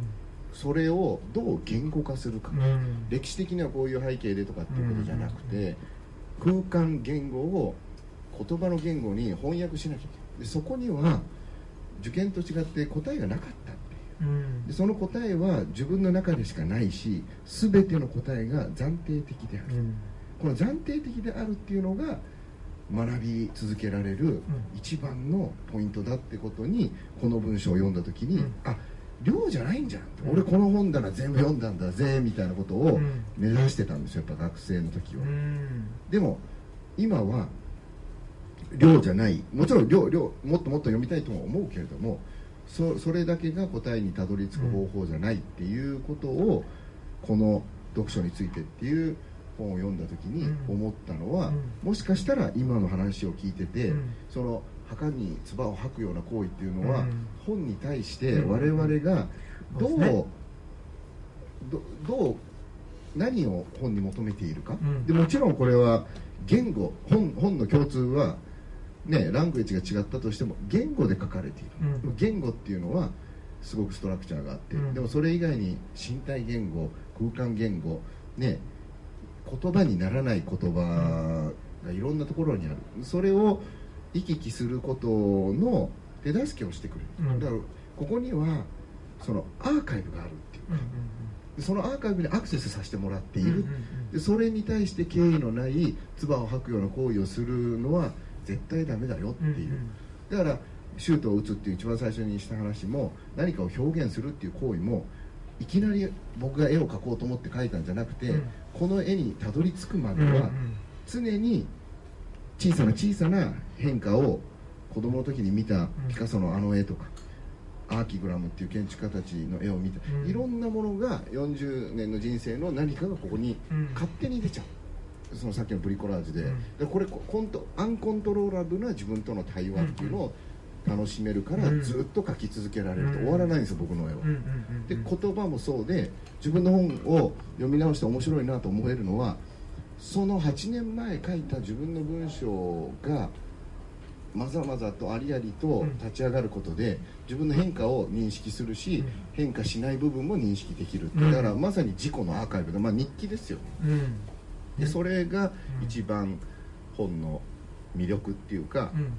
それをどう言語化するか、うん。歴史的にはこういう背景でとかっていうことじゃなくて、空間言語を言葉の言語に翻訳しなきゃいけない。でそこには受験と違って答えがなかったっていう。うん。でその答えは自分の中でしかないし全ての答えが暫定的である、うん。この暫定的であるっていうのが学び続けられる一番のポイントだってことにこの文章を読んだ時に、うん。あ量じゃないんじゃん、うん俺この本棚全部読んだんだぜみたいなことをうん。目指してたんですよやっぱ学生の時は、うん。でも今は量じゃない。もちろん量量もっともっと読みたいとも思うけれどもそそれだけが答えにたどり着く方法じゃないっていうことを、この読書についてっていう本を読んだ時に思ったのは、うん。もしかしたら今の話を聞いてて、うん。その墓に唾を吐くような行為っていうのは、うん。本に対してうん。我々がどう,、そうですね。どどう何を本に求めているか、うん。でもちろんこれは言語本本の共通はねラングエッジが違ったとしても言語で書かれている、うん。言語っていうのはすごくストラクチャーがあって、うん。でもそれ以外に身体言語空間言語ね言葉にならない言葉がいろんなところにある。それを行き来することの手助けをしてくれる、うん。だからここにはそのアーカイブがあるっていう。うんでそのアーカイブにアクセスさせてもらっている、でそれに対して敬意のない唾を吐くような行為をするのは絶対ダメだよっていう、だからシュートを打つっていう一番最初にした話も何かを表現するっていう行為もいきなり僕が絵を描こうと思って描いたんじゃなくて、うん。この絵にたどり着くまでは常に小さな小さな変化を子供の時に見たピカソのあの絵とか、アーキグラムっていう建築家たちの絵を見た、うん。いろんなものが40年の人生の何かがここにうん。勝手に出ちゃう。そのさっきのブリコラージュで,、うん。でこれコントアンコントローラブな自分との対話っていうのを楽しめるから、うん。ずっと描き続けられるとうん。終わらないんですよ僕の絵は。で言葉もそうで自分の本を読み直して面白いなと思えるのはその8年前書いた自分の文章がまざまざとありありと立ち上がることで、自分の変化を認識するし、うん。変化しない部分も認識できるだからまさに自己のアーカイブで、まあ、日記ですよ。ねうん。でそれがうん。一番本の魅力っていうか、うん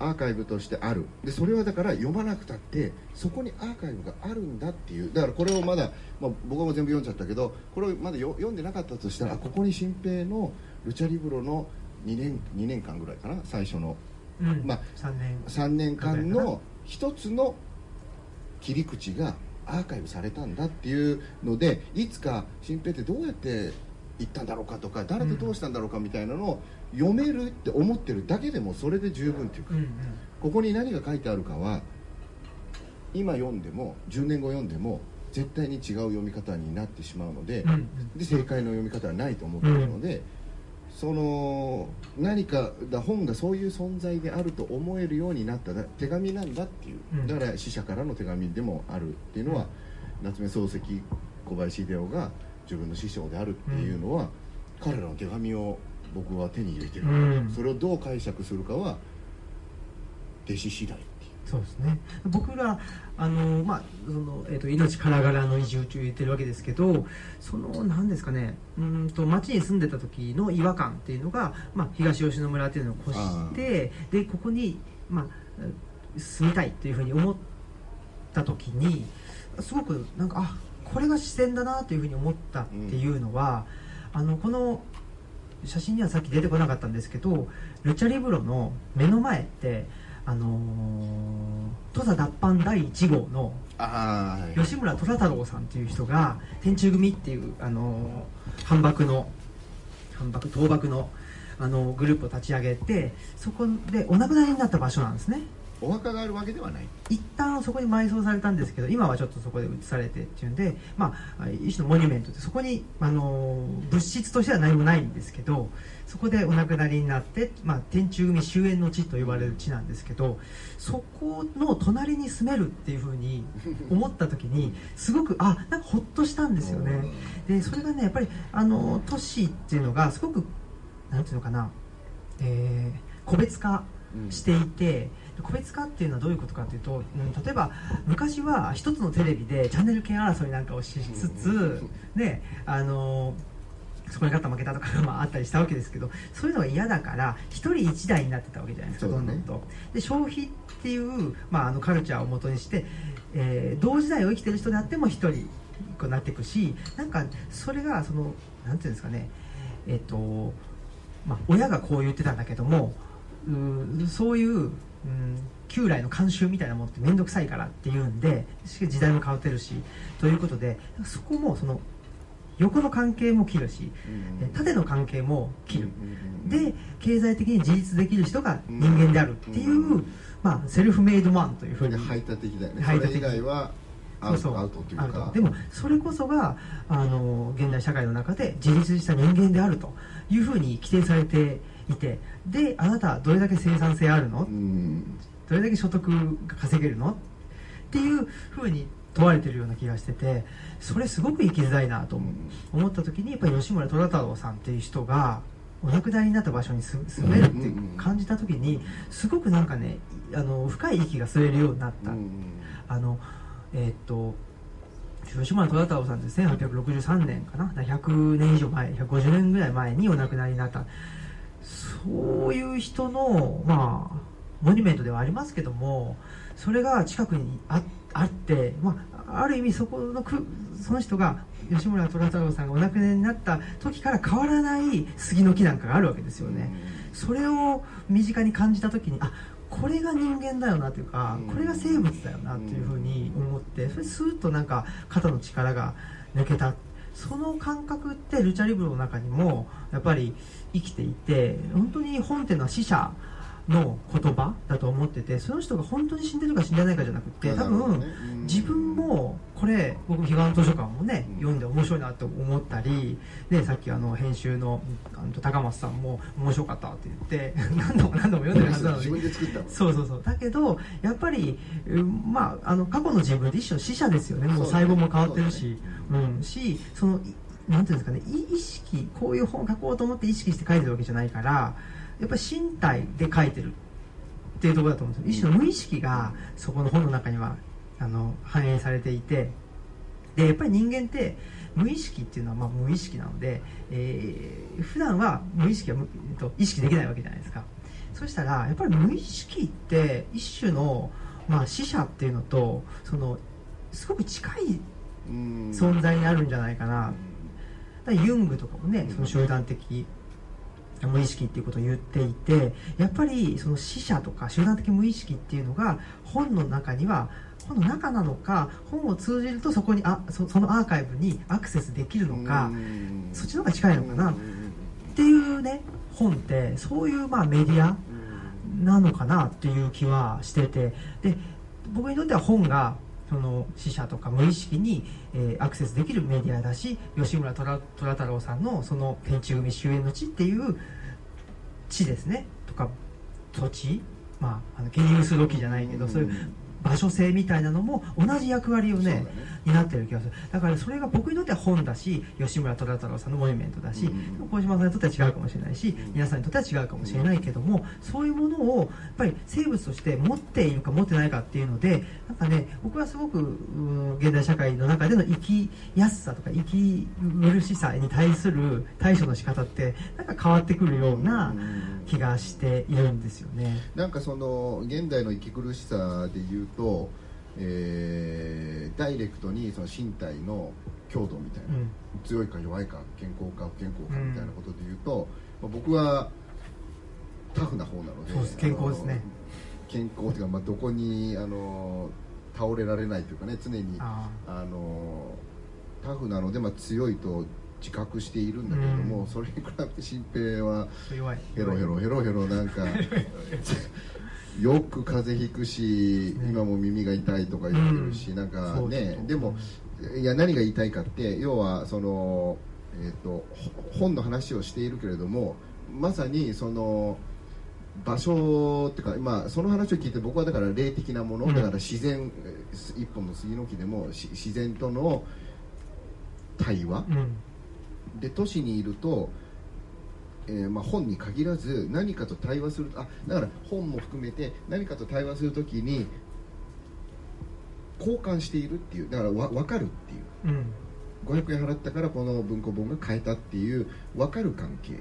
アーカイブとしてある。でそれはだから読まなくたってそこにアーカイブがあるんだっていう。だからこれをまだ、まあ、僕も全部読んじゃったけどこれをまだよ読んでなかったとしたらあここに新平のルチャリブロの2年 ,2 年間ぐらいかな最初の。うん。まあ3年。3年間の一つの切り口がアーカイブされたんだっていうのでいつか新平ってどうやって行ったんだろうかとか誰とどうしたんだろうかみたいなのを読めるって思ってるだけでもそれで十分っていうかうんうん。ここに何が書いてあるかは今読んでも10年後読んでも絶対に違う読み方になってしまうので,、うんで正解の読み方はないと思っているので、その何かだ本がそういう存在であると思えるようになっただ手紙なんだっていう、うん。だから死者からの手紙でもあるっていうのは、夏目漱石小林秀夫が自分の師匠であるっていうのは、彼らの手紙を僕は手に入れてる、うん。それをどう解釈するかは弟子次第っていう。そうですね。僕らあの、まあそのえー、と命からがらの移住と言ってるわけですけどその何ですかね。うんと町に住んでた時の違和感っていうのが、まあ、東吉野村っていうのを越してでここに、まあ、住みたいっていうふうに思った時にすごくなんかあこれが自然だなというふうに思ったっていうのは、あのこの写真にはさっき出てこなかったんですけどルチャリブロの目の前ってあのー土佐脱藩第1号の吉村虎太郎さんっていう人が天中組っていう、あのー反幕の反幕倒幕の、あのグループを立ち上げてそこでお亡くなりになった場所なんですねお墓があるわけではない。一旦そこに埋葬されたんですけど今はちょっとそこで移されてっていうんで、まあ、一種のモニュメントでそこに、あの物質としては何もないんですけどそこでお亡くなりになって、まあ、天中組終焉の地と呼ばれる地なんですけどそこの隣に住めるっていうふうに思った時にすごくあなんかほっとしたんですよね。でそれがねやっぱりあの都市っていうのがすごくなんていうのかな、えー個別化していて、個別化っていうのはどういうことかというと、うん、例えば昔は一つのテレビでチャンネル権争いなんかをしつつ、ねあのそこに勝った負けたとかがまああったりしたわけですけどそういうのが嫌だから一人一台になってたわけじゃないですか、どんどんと。で消費っていう、まあ、あのカルチャーをもとにして、えー同時代を生きてる人であっても一人こうなっていくしなんかそれがそのなんていうんですかねえっ、とまあ、親がこう言ってたんだけどもうーそういう、うん、旧来の慣習みたいなものって面倒くさいからっていうんでしかも時代も変わってるしということでそこもその横の関係も切るしえ縦の関係も切る。で経済的に自立できる人が人間であるっていう、うん。まあ、セルフメイドマンというふうに排他的だよね。排他的。それ以外はアウトアウトというか。ト。でもそれこそがあの現代社会の中で自立した人間であるというふうに規定されていてであなたはどれだけ生産性あるの？うん。どれだけ所得が稼げるの？っていうふうに問われてるような気がしててそれすごく生きづらいなと思う。思った時にやっぱり吉村虎太郎さんっていう人がお亡くなりになった場所に住住めるって感じた時にすごくなんかねあの深い息が吸えるようになった、あのえーっと吉村虎太郎さんって1863年かな？100年以上前150年ぐらい前にお亡くなりになったそういう人のまあモニュメントではありますけどもそれが近くにああって、まあ、ある意味そこのくその人が吉村虎太郎さんがお亡くなりになった時から変わらない杉の木なんかがあるわけですよね。それを身近に感じた時にあこれが人間だよなというかこれが生物だよなっていうふうに思ってそれスーッとなんか肩の力が抜けたその感覚ってルチャリブロの中にもやっぱり生きていて本当に本っていうのは死者の言葉だと思っててその人が本当に死んでるか死んでないかじゃなくて多分自分もこれ僕彼岸図書館もねうん。読んで面白いなと思ったりでさっきあの編集のあの高松さんも面白かったって言って 何度も何度も読んでるはずなの自に分で作ったの。そうそうそう。だけどやっぱり、うんまあ、あの過去の自分って一種の死者ですよね。もう細胞も変わってるし。そううん、しそのいなんていうんですかね意識こういう本を書こうと思って意識して書いてるわけじゃないからやっぱり身体で書いてるっていうところだと思うんですよ。一種の無意識がそこの本の中にはあの反映されていてでやっぱり人間って無意識っていうのはまあ無意識なので、えー、普段は無意識は無と意識できないわけじゃないですか。そしたらやっぱり無意識って一種の、まあ、死者っていうのとそのすごく近い存在になるんじゃないかな、だユングとかもねその集団的無意識っていうことを言っていてやっぱりその死者とか集団的無意識っていうのが本の中には本の中なのか本を通じるとそこにあそそのアーカイブにアクセスできるのかそっちの方が近いのかな。っていうね本ってそういうまあメディアなのかなっていう気はしてて。で僕にとっては本がその死者とか無意識に、えー、アクセスできるメディアだし吉村虎太郎さんのその天地組終焉の地っていう地ですね。とか土地。まあ、あの経由する時じゃないけど、そういう場所性みたいなのも同じ役割をねね。担ってる気がする。だからそれが僕にとっては本だし吉村虎太郎さんのモニュメントだし、うん、小島さんにとっては違うかもしれないし、皆さんにとっては違うかもしれないけどもそういうものをやっぱり生物として持っているか持ってないかっていうのでなんかね僕はすごく現代社会の中での生きやすさとか生き苦しさに対する対処の仕方ってなんか変わってくるような気がしているんですよね。なんかその現代の生き苦しさで言うとえー、ダイレクトにその身体の強度みたいな、うん、強いか弱いか健康か不健康かみたいなことで言うと、うん、まあ、僕はタフな方なので健康ですね。健康っていうか、まあ、どこにあの倒れられないというかね常にあのタフなので、まあ、強いと自覚しているんだけども、うん、それに比べて新平はヘロヘロヘロヘロなんか よく風邪ひくし、ね、今も耳が痛いとか言ってるし、うん、なんかねでもいや何が言いたいかって要はその、えーと、本の話をしているけれどもまさにその場所っていうか、まあ、その話を聞いて僕はだから霊的なもの、うん、だから自然一本の杉の木でも自然との対話、うん、で都市にいるとえー、まあ、本に限らず何かと対話するあだから本も含めて何かと対話するときに交換しているっていうだからわ分かるっていう、うん、500円払ったからこの文庫本が買えたっていう分かる関係。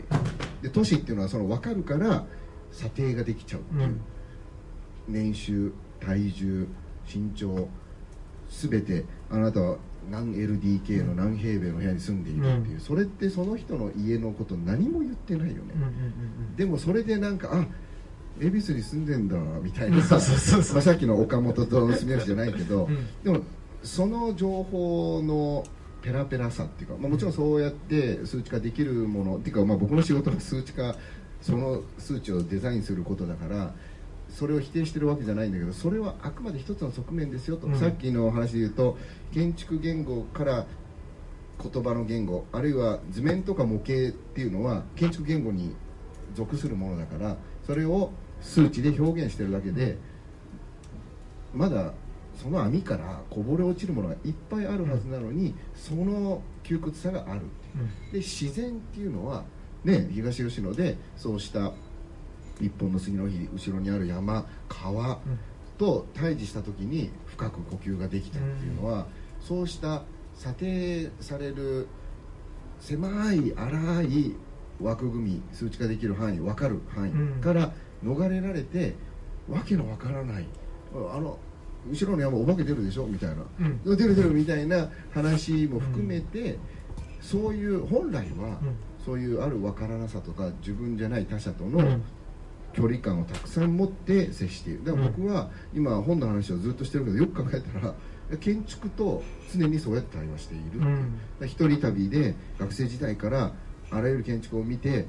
で都市っていうのはその分かるから査定ができちゃうっていう、うん、年収体重身長全てあなたは何 LDK の何平米の部屋に住んでいるっていう、うん、それってその人の家のこと何も言ってないよね、でもそれでなんかあ恵比寿に住んでんだみたいなさっきの岡本と住吉じゃないけど、うん、でもその情報のペラペラさっていうか、まあ、もちろんそうやって数値化できるものっていうか、まあ、僕の仕事が数値化その数値をデザインすることだからそれを否定してるわけじゃないんだけどそれはあくまで一つの側面ですよと、うん、さっきの話で言うと建築言語から言葉の言語あるいは図面とか模型っていうのは建築言語に属するものだからそれを数値で表現してるだけでまだその網からこぼれ落ちるものがいっぱいあるはずなのにその窮屈さがあるで自然っていうのはね東吉野でそうした一本の杉の木後ろにある山川と対峙した時に深く呼吸ができたっていうのは、そうした査定される狭い荒い枠組み数値化できる範囲分かる範囲から逃れられて、わけのわからないあの後ろの山お化け出るでしょみたいな、うん、出る出るみたいな話も含めて、うん、そういう本来は、そういうあるわからなさとか自分じゃない他者との距離感をたくさん持って接している。だから僕は今本の話をずっとしてるけどよく考えたら建築と常にそうやって対話している、うん、一人旅で学生時代からあらゆる建築を見て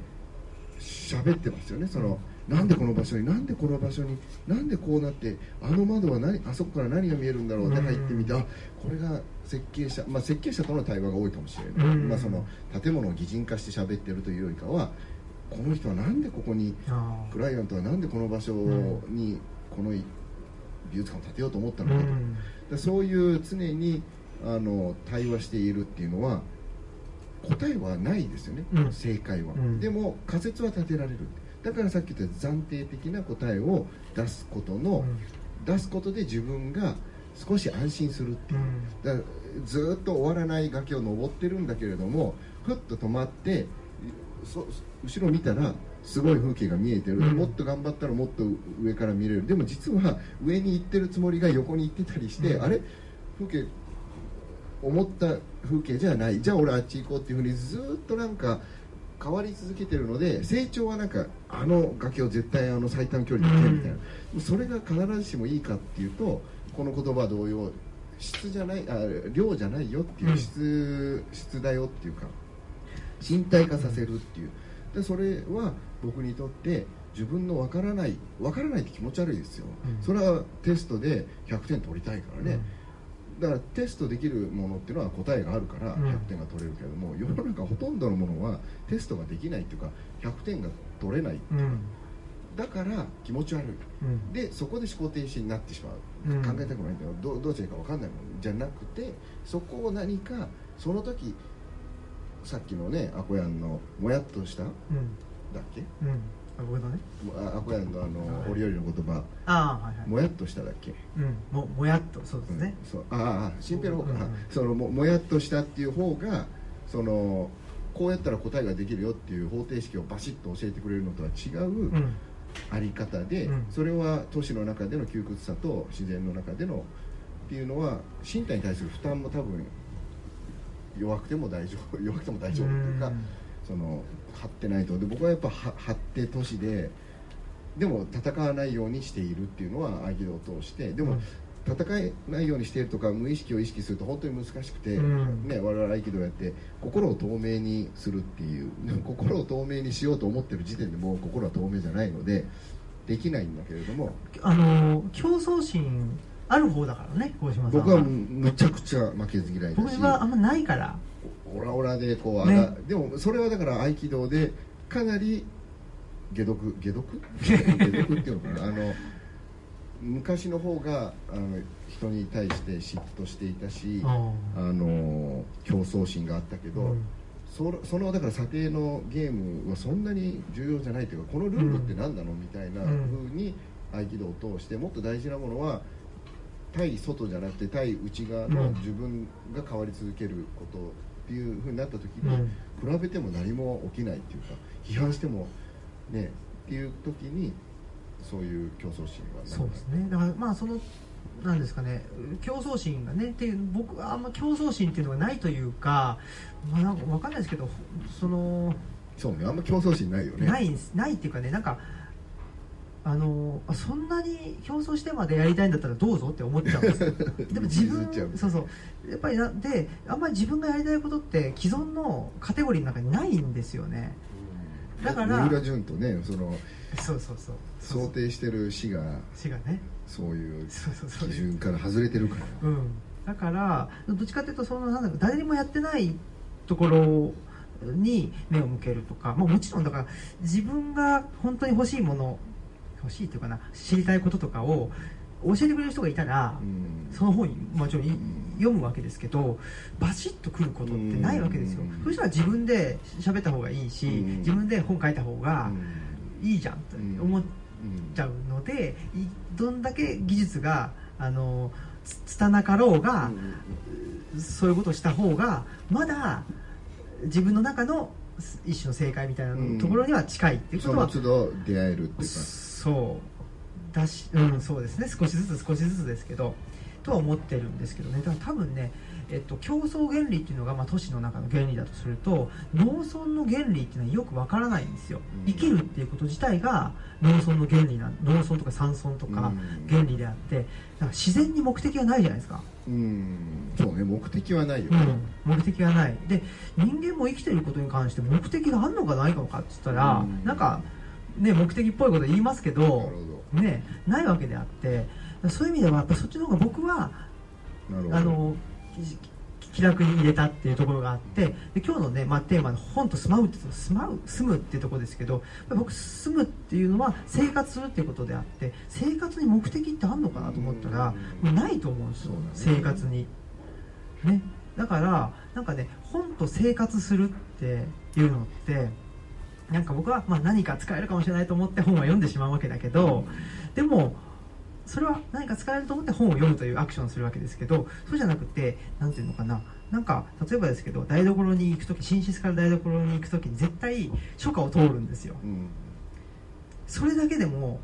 喋ってますよね。その、なんでこの場所になんでこの場所になんでこうなってあの窓は何あそこから何が見えるんだろうって入ってみて、うん、あこれが設計者、まあ、設計者との対話が多いかもしれない、うん、まあ、その建物を擬人化して喋ってるというよりかはこの人はなんでここにクライアントはなんでこの場所にこの美術館を建てようと思ったのかと、うん、そういう常にあの対話しているっていうのは答えはないですよね、うん。正解は、うん。でも仮説は立てられる。だからさっき言った暫定的な答えを出すことの、出すことで自分が少し安心するっていう、だずーっと終わらない崖を登ってるんだけれどもふっと止まってそ後ろ見たらすごい風景が見えてる、うん。もっと頑張ったらもっと上から見れる。でも実は上に行ってるつもりが横に行ってたりして、うん。あれ？風景思った風景じゃない。じゃあ俺あっち行こうっていうふうにずーっとなんか変わり続けてるので成長はなんかあの崖を絶対あの最短距離で行けみたいな、それが必ずしもいいかっていうとこの言葉同様質じゃないあ量じゃないよっていう質,、質だよっていうか身体化させるっていう。でそれは僕にとって自分のわからないわからないって気持ち悪いですよ、うん。それはテストで100点取りたいからね、だからテストできるものっていうのは答えがあるからうん。100点が取れるけれども、世の中ほとんどのものはテストができないっていうか100点が取れないうんうん。だから気持ち悪い。うん。でそこで思考停止になってしまう、うん。考えたくないんだよどうどうしたらいいか分かんないもんじゃなくてそこを何かその時さっきのねアコヤンのもやっとした？だっうん。けうんあ僕のねあアコヤンのあのはい。折々の言葉。ああはいはい。もやっとしただっけ？うん。ももやっとそうですね。うん。そう。ああ新平の方か。な、うん。そのももやっとしたっていう方がそのこうやったら答えができるよっていう方程式をバシッと教えてくれるのとは違う、うん。あり方で、うん。それは都市の中での窮屈さと自然の中でのっていうのは身体に対する負担も多分弱くても大丈夫 弱くても大丈夫っていうか、うん。その張ってないと。で僕はやっぱは張って都市ででも戦わないようにしているっていうのは合気道を通して。でも、うん。戦えないようにしているとか無意識を意識すると本当に難しくて、うん。ね、我々合気道やって心を透明にするっていうでも心を透明にしようと思ってる時点でもう心は透明じゃないのでできないんだけれども。あの競争心ある方だからね大島さん僕はむちゃくちゃ負けず嫌いだし。僕はあんまないから。オラオラでこう、ね。でもそれはだから合気道でかなり解毒解毒？解毒っていうのかな？あの昔の方があの人に対して嫉妬していたしああの競争心があったけど、うん。そそのだから査定のゲームはそんなに重要じゃないというかこのルールって何なの？みたいなうん。風に合気道を通してもっと大事なものは対外じゃなくて対内側のうん。自分が変わり続けることっていう風になった時に、うん。比べても何も起きないっていうか批判してもねっていう時にそういう競争心がそうですね。だからまあそのなんですかね。競争心がねっていう僕はあんま競争心っていうのがないというか,、まあ、なんか分かんないですけどそのそうね。あんま競争心ないよね。ないないっていうかねなんかあのあそんなに競争してまでやりたいんだったらどうぞって思っちゃうんですよ。でも自分そうそう。やっぱりなであんまり自分がやりたいことって既存のカテゴリーの中にないんですよね。だから三浦淳とねそのそうそうそう想定してる市が死がね。そういう基準から外れてるから。うん、だからどっちかというとそのなん誰にもやってないところに目を向けるとか、まあ、もちろんだから自分が本当に欲しいもの欲しいというかな知りたいこととかを教えてくれる人がいたら、うん。その本もちろんい読むわけですけどバシッとくることってないわけですよ、うん。そしたら自分で喋った方がいいし、うん。自分で本書いた方がいいじゃんと思っうんちゃうのでいどんだけ技術があのつ拙かろうが、そういうことをした方がまだ自分の中の一種の正解みたいなうん。ところには近いっていうこそのとは、都度出会えるっていうか。そう。だし、うん、そうですね。少しずつ少しずつですけどとは思ってるんですけどね。だから多分ね、えっと、競争原理っていうのが、まあ、都市の中の原理だとすると農村の原理っていうのはよくわからないんですよ、うん。生きるっていうこと自体が農村の原理な農村とか山村とかうん。原理であってだから自然に目的はないじゃないですか。うん。そうね目的はないよね。うん、目的がない。で人間も生きてることに関して目的があるのかないのかって言ったら、うん。なんかね目的っぽいこと言いますけどねないわけであってそういう意味ではやっぱそっちの方が僕はどなるほど。あのき気楽に入れたっていうところがあってで今日のね、まあ、テーマの「本と住まう」って住まう住むっていうところですけど僕住むっていうのは生活するっていうことであって生活に目的ってあるのかなと思ったらうん。もうないと思うんですよ、ね。生活に。ね。だからなんかね本と生活するっていうのってなんか僕はまあ何か使えるかもしれないと思って本は読んでしまうわけだけどでもそれは何か使えると思って本を読むというアクションをするわけですけどそうじゃなくて何ていうのかな。なんか例えばですけど台所に行く時寝室から台所に行く時に絶対書家を通るんですよ、うん。それだけでも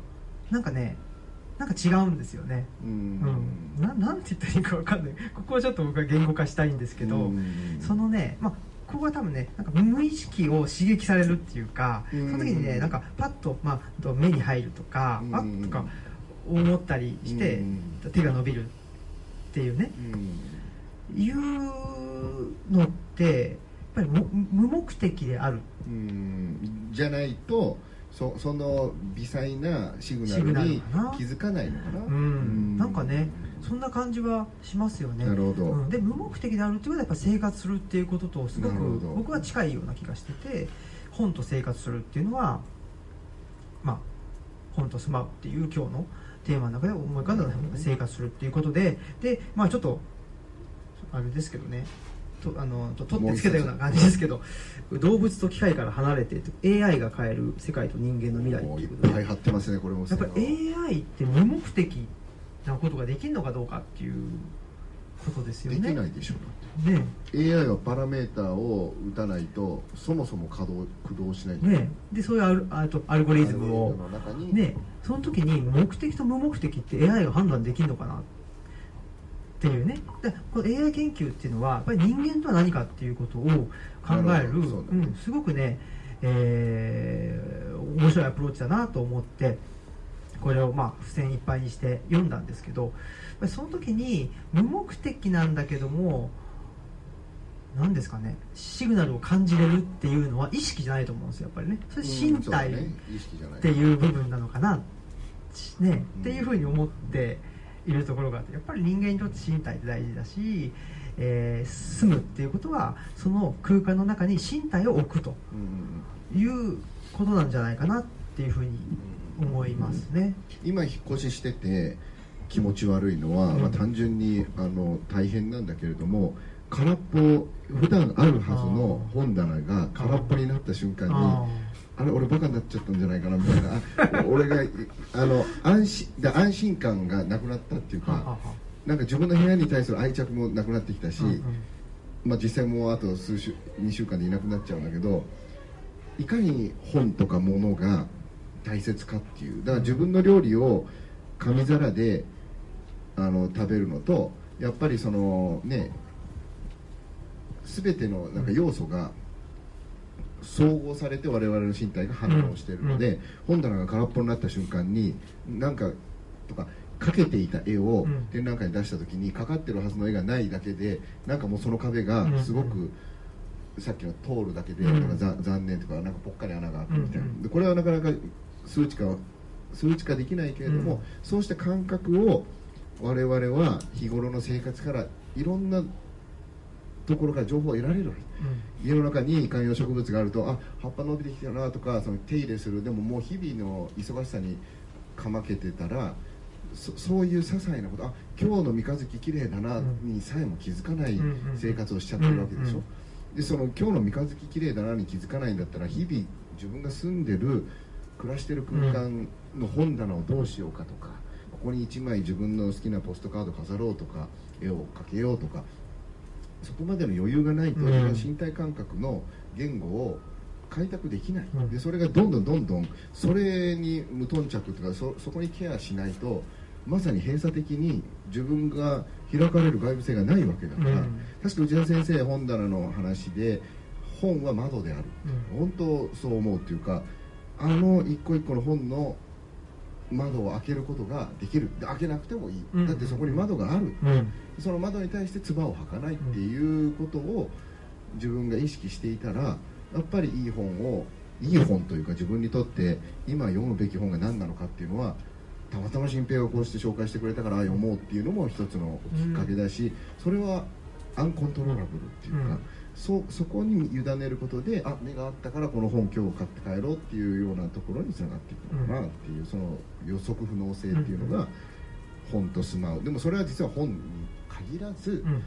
なんかねなんか違うんですよね。ううん。ん、ななんて言ったらいいかわかんない。ここはちょっと僕は言語化したいんですけど、うん。そのね、まあ、ここは多分ねなんか無意識を刺激されるっていうか、うん。その時にねなんかパッと、まあ、と目に入るとか、うん。あっとか思ったりして、うん。手が伸びるっていうね。うん。いうのってやっぱりも無目的である。うん。じゃないとそその微細なシグナルに気づかないのかな。うん。なんかねそんな感じはしますよね。なるほど。うん、で無目的であるっていうことはやっぱ生活するっていうこととすごく僕は近いような気がしてて本と生活するっていうのはまあ本と住まうっていう今日のテーマの中で思い浮かんだ生活するっていうことででまあちょっとあれですけどね。とあのと取ってつけたような感じですけど動物と機械から離れて AI が変える世界と人間の未来っっていことで。ぱい貼ってますねこれも。やっぱり AI って無目的なことができるのかどうかっていうことですよでね。きないでしょね AI はパラメーターを打たないとそもそも稼働駆動しないねでそういうアルアルゴリズムを。アルゴリズムの中に。ねその時に目的と無目的って AI が判断できるのかなっていうね。でこの AI 研究っていうのはやっぱり人間とは何かっていうことを考えるね。うん、すごくね、えー面白いアプローチだなと思ってこれをまあ付箋いっぱいにして読んだんですけどその時に無目的なんだけども何ですかねシグナルを感じれるっていうのは意識じゃないと思うんですよやっぱりね。それ身体ね。意識じゃない。っていう部分なのかな、ねうん。っていうふうに思っているところがあってやっぱり人間にとって身体って大事だし、えー住むっていうことはその空間の中に身体を置くということなんじゃないかなっていうふうに思いますね。今引っ越ししてて気持ち悪いのは、うん。まあ、単純にあの大変なんだけれども空っぽ普段あるはずの本棚が空っぽになった瞬間にああれ俺バカになっちゃったんじゃないかなみたいな。あ 俺がいあの安心で安心感がなくなったっていうかなんか自分の部屋に対する愛着もなくなってきたし、まあ、実際もうあと数週2週間でいなくなっちゃうんだけどいかに本とか物が大切かっていう。だから自分の料理を紙皿であの食べるのとやっぱりそのね全てのなんか要素が総合されて我々の身体が反応しているので、本棚が空っぽになった瞬間になんかとかかけていた絵をうん。展覧会に出した時にかかってるはずの絵がないだけでなんかもうその壁がすごく、さっきの通るだけで、うん。なんかざ残念とかなんかぽっかり穴が開くみたいな、これはなかなか数値化は数値化できないけれども、うん。そうした感覚を我々は日頃の生活からいろんなところから情報を得られるわけ。家の中に観葉植物があるとあ葉っぱ伸びてきたなとかその手入れする。でももう日々の忙しさにかまけてたらそそういう些細なことあ今日の三日月綺麗だなにさえも気づかない生活をしちゃってるわけでしょ、でその今日の三日月綺麗だなに気づかないんだったら日々自分が住んでる暮らしてる空間の本棚をどうしようかとかここに1枚自分の好きなポストカード飾ろうとか絵を描けようとかそこまでの余裕がないと身体感覚の言語を開拓できない、うん。でそれがどんどんどんどんそれに無頓着というかそそこにケアしないとまさに閉鎖的に自分が開かれる外部性がないわけだから、うん。確か内田先生本棚の話で本は窓である、本当そう思うっていうかあの一個一個の本の窓を開けることができる。で開けなくてもいい、うん。だってそこに窓がある、うん。うんその窓に対して唾を吐かないっていうことを自分が意識していたらやっぱりいい本をいい本というか自分にとって今読むべき本が何なのかっていうのはたまたま新平がこうして紹介してくれたからあ読もうっていうのも一つのきっかけだし、それはアンコントローラブルっていうか、うんそそこに委ねることであ目があったからこの本今日買って帰ろうっていうようなところにつながっていくのかなっていう、その予測不能性っていうのが本と住まうでもそれは実は本に限らず、うん。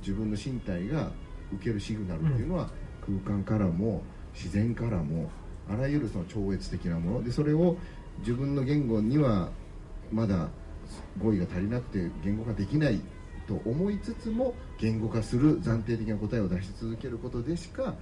自分の身体が受けるシグナルっていうのは、空間からも自然からもあらゆるその超越的なもの。でそれを自分の言語にはまだ語彙が足りなくて言語化できないと思いつつも言語化する暫定的な答えを出し続けることでしか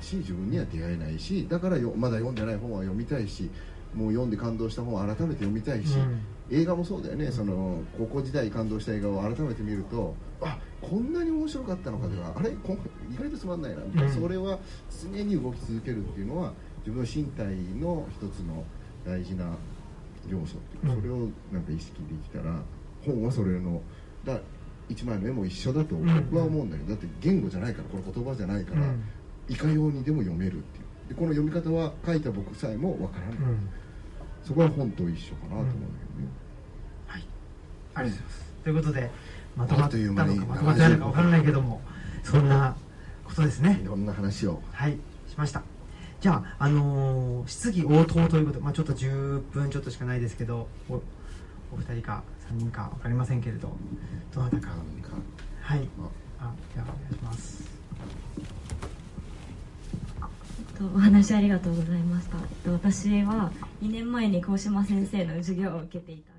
新しい自分には出会えないしだからよまだ読んでない本は読みたいしもう読んで感動した本を改めて読みたいし、うん。映画もそうだよね、その高校時代感動した映画を改めて見るとあこんなに面白かったのかではあれこん意外とつまんないな。みたいな、うん。それは常に動き続けるっていうのは自分の身体の一つの大事な要素っていうか、うん。それをなんか意識できたら本はそれのだ一枚の絵も一緒だと僕は思うんだけど、だって言語じゃないからこれ言葉じゃないから、うん。いかようにでも読めるっていう。でこの読み方は書いた僕さえもわからない、うん。そこは本と一緒かなと思うんだけどね、はい、ありがとうございます。ということで、まとまったあっという間にのかまとまってないのかわからないけども、そんなことですね。い。ろんな話を。はい、しました。じゃあ、あのー質疑応答ということで、まあちょっと10分ちょっとしかないですけど、おお二人か。三人かわかりませんけれど、どなたか。かはい。あ、じゃあお願いします。お話ありがとうございました。私は2年前に鴻島先生の授業を受けていた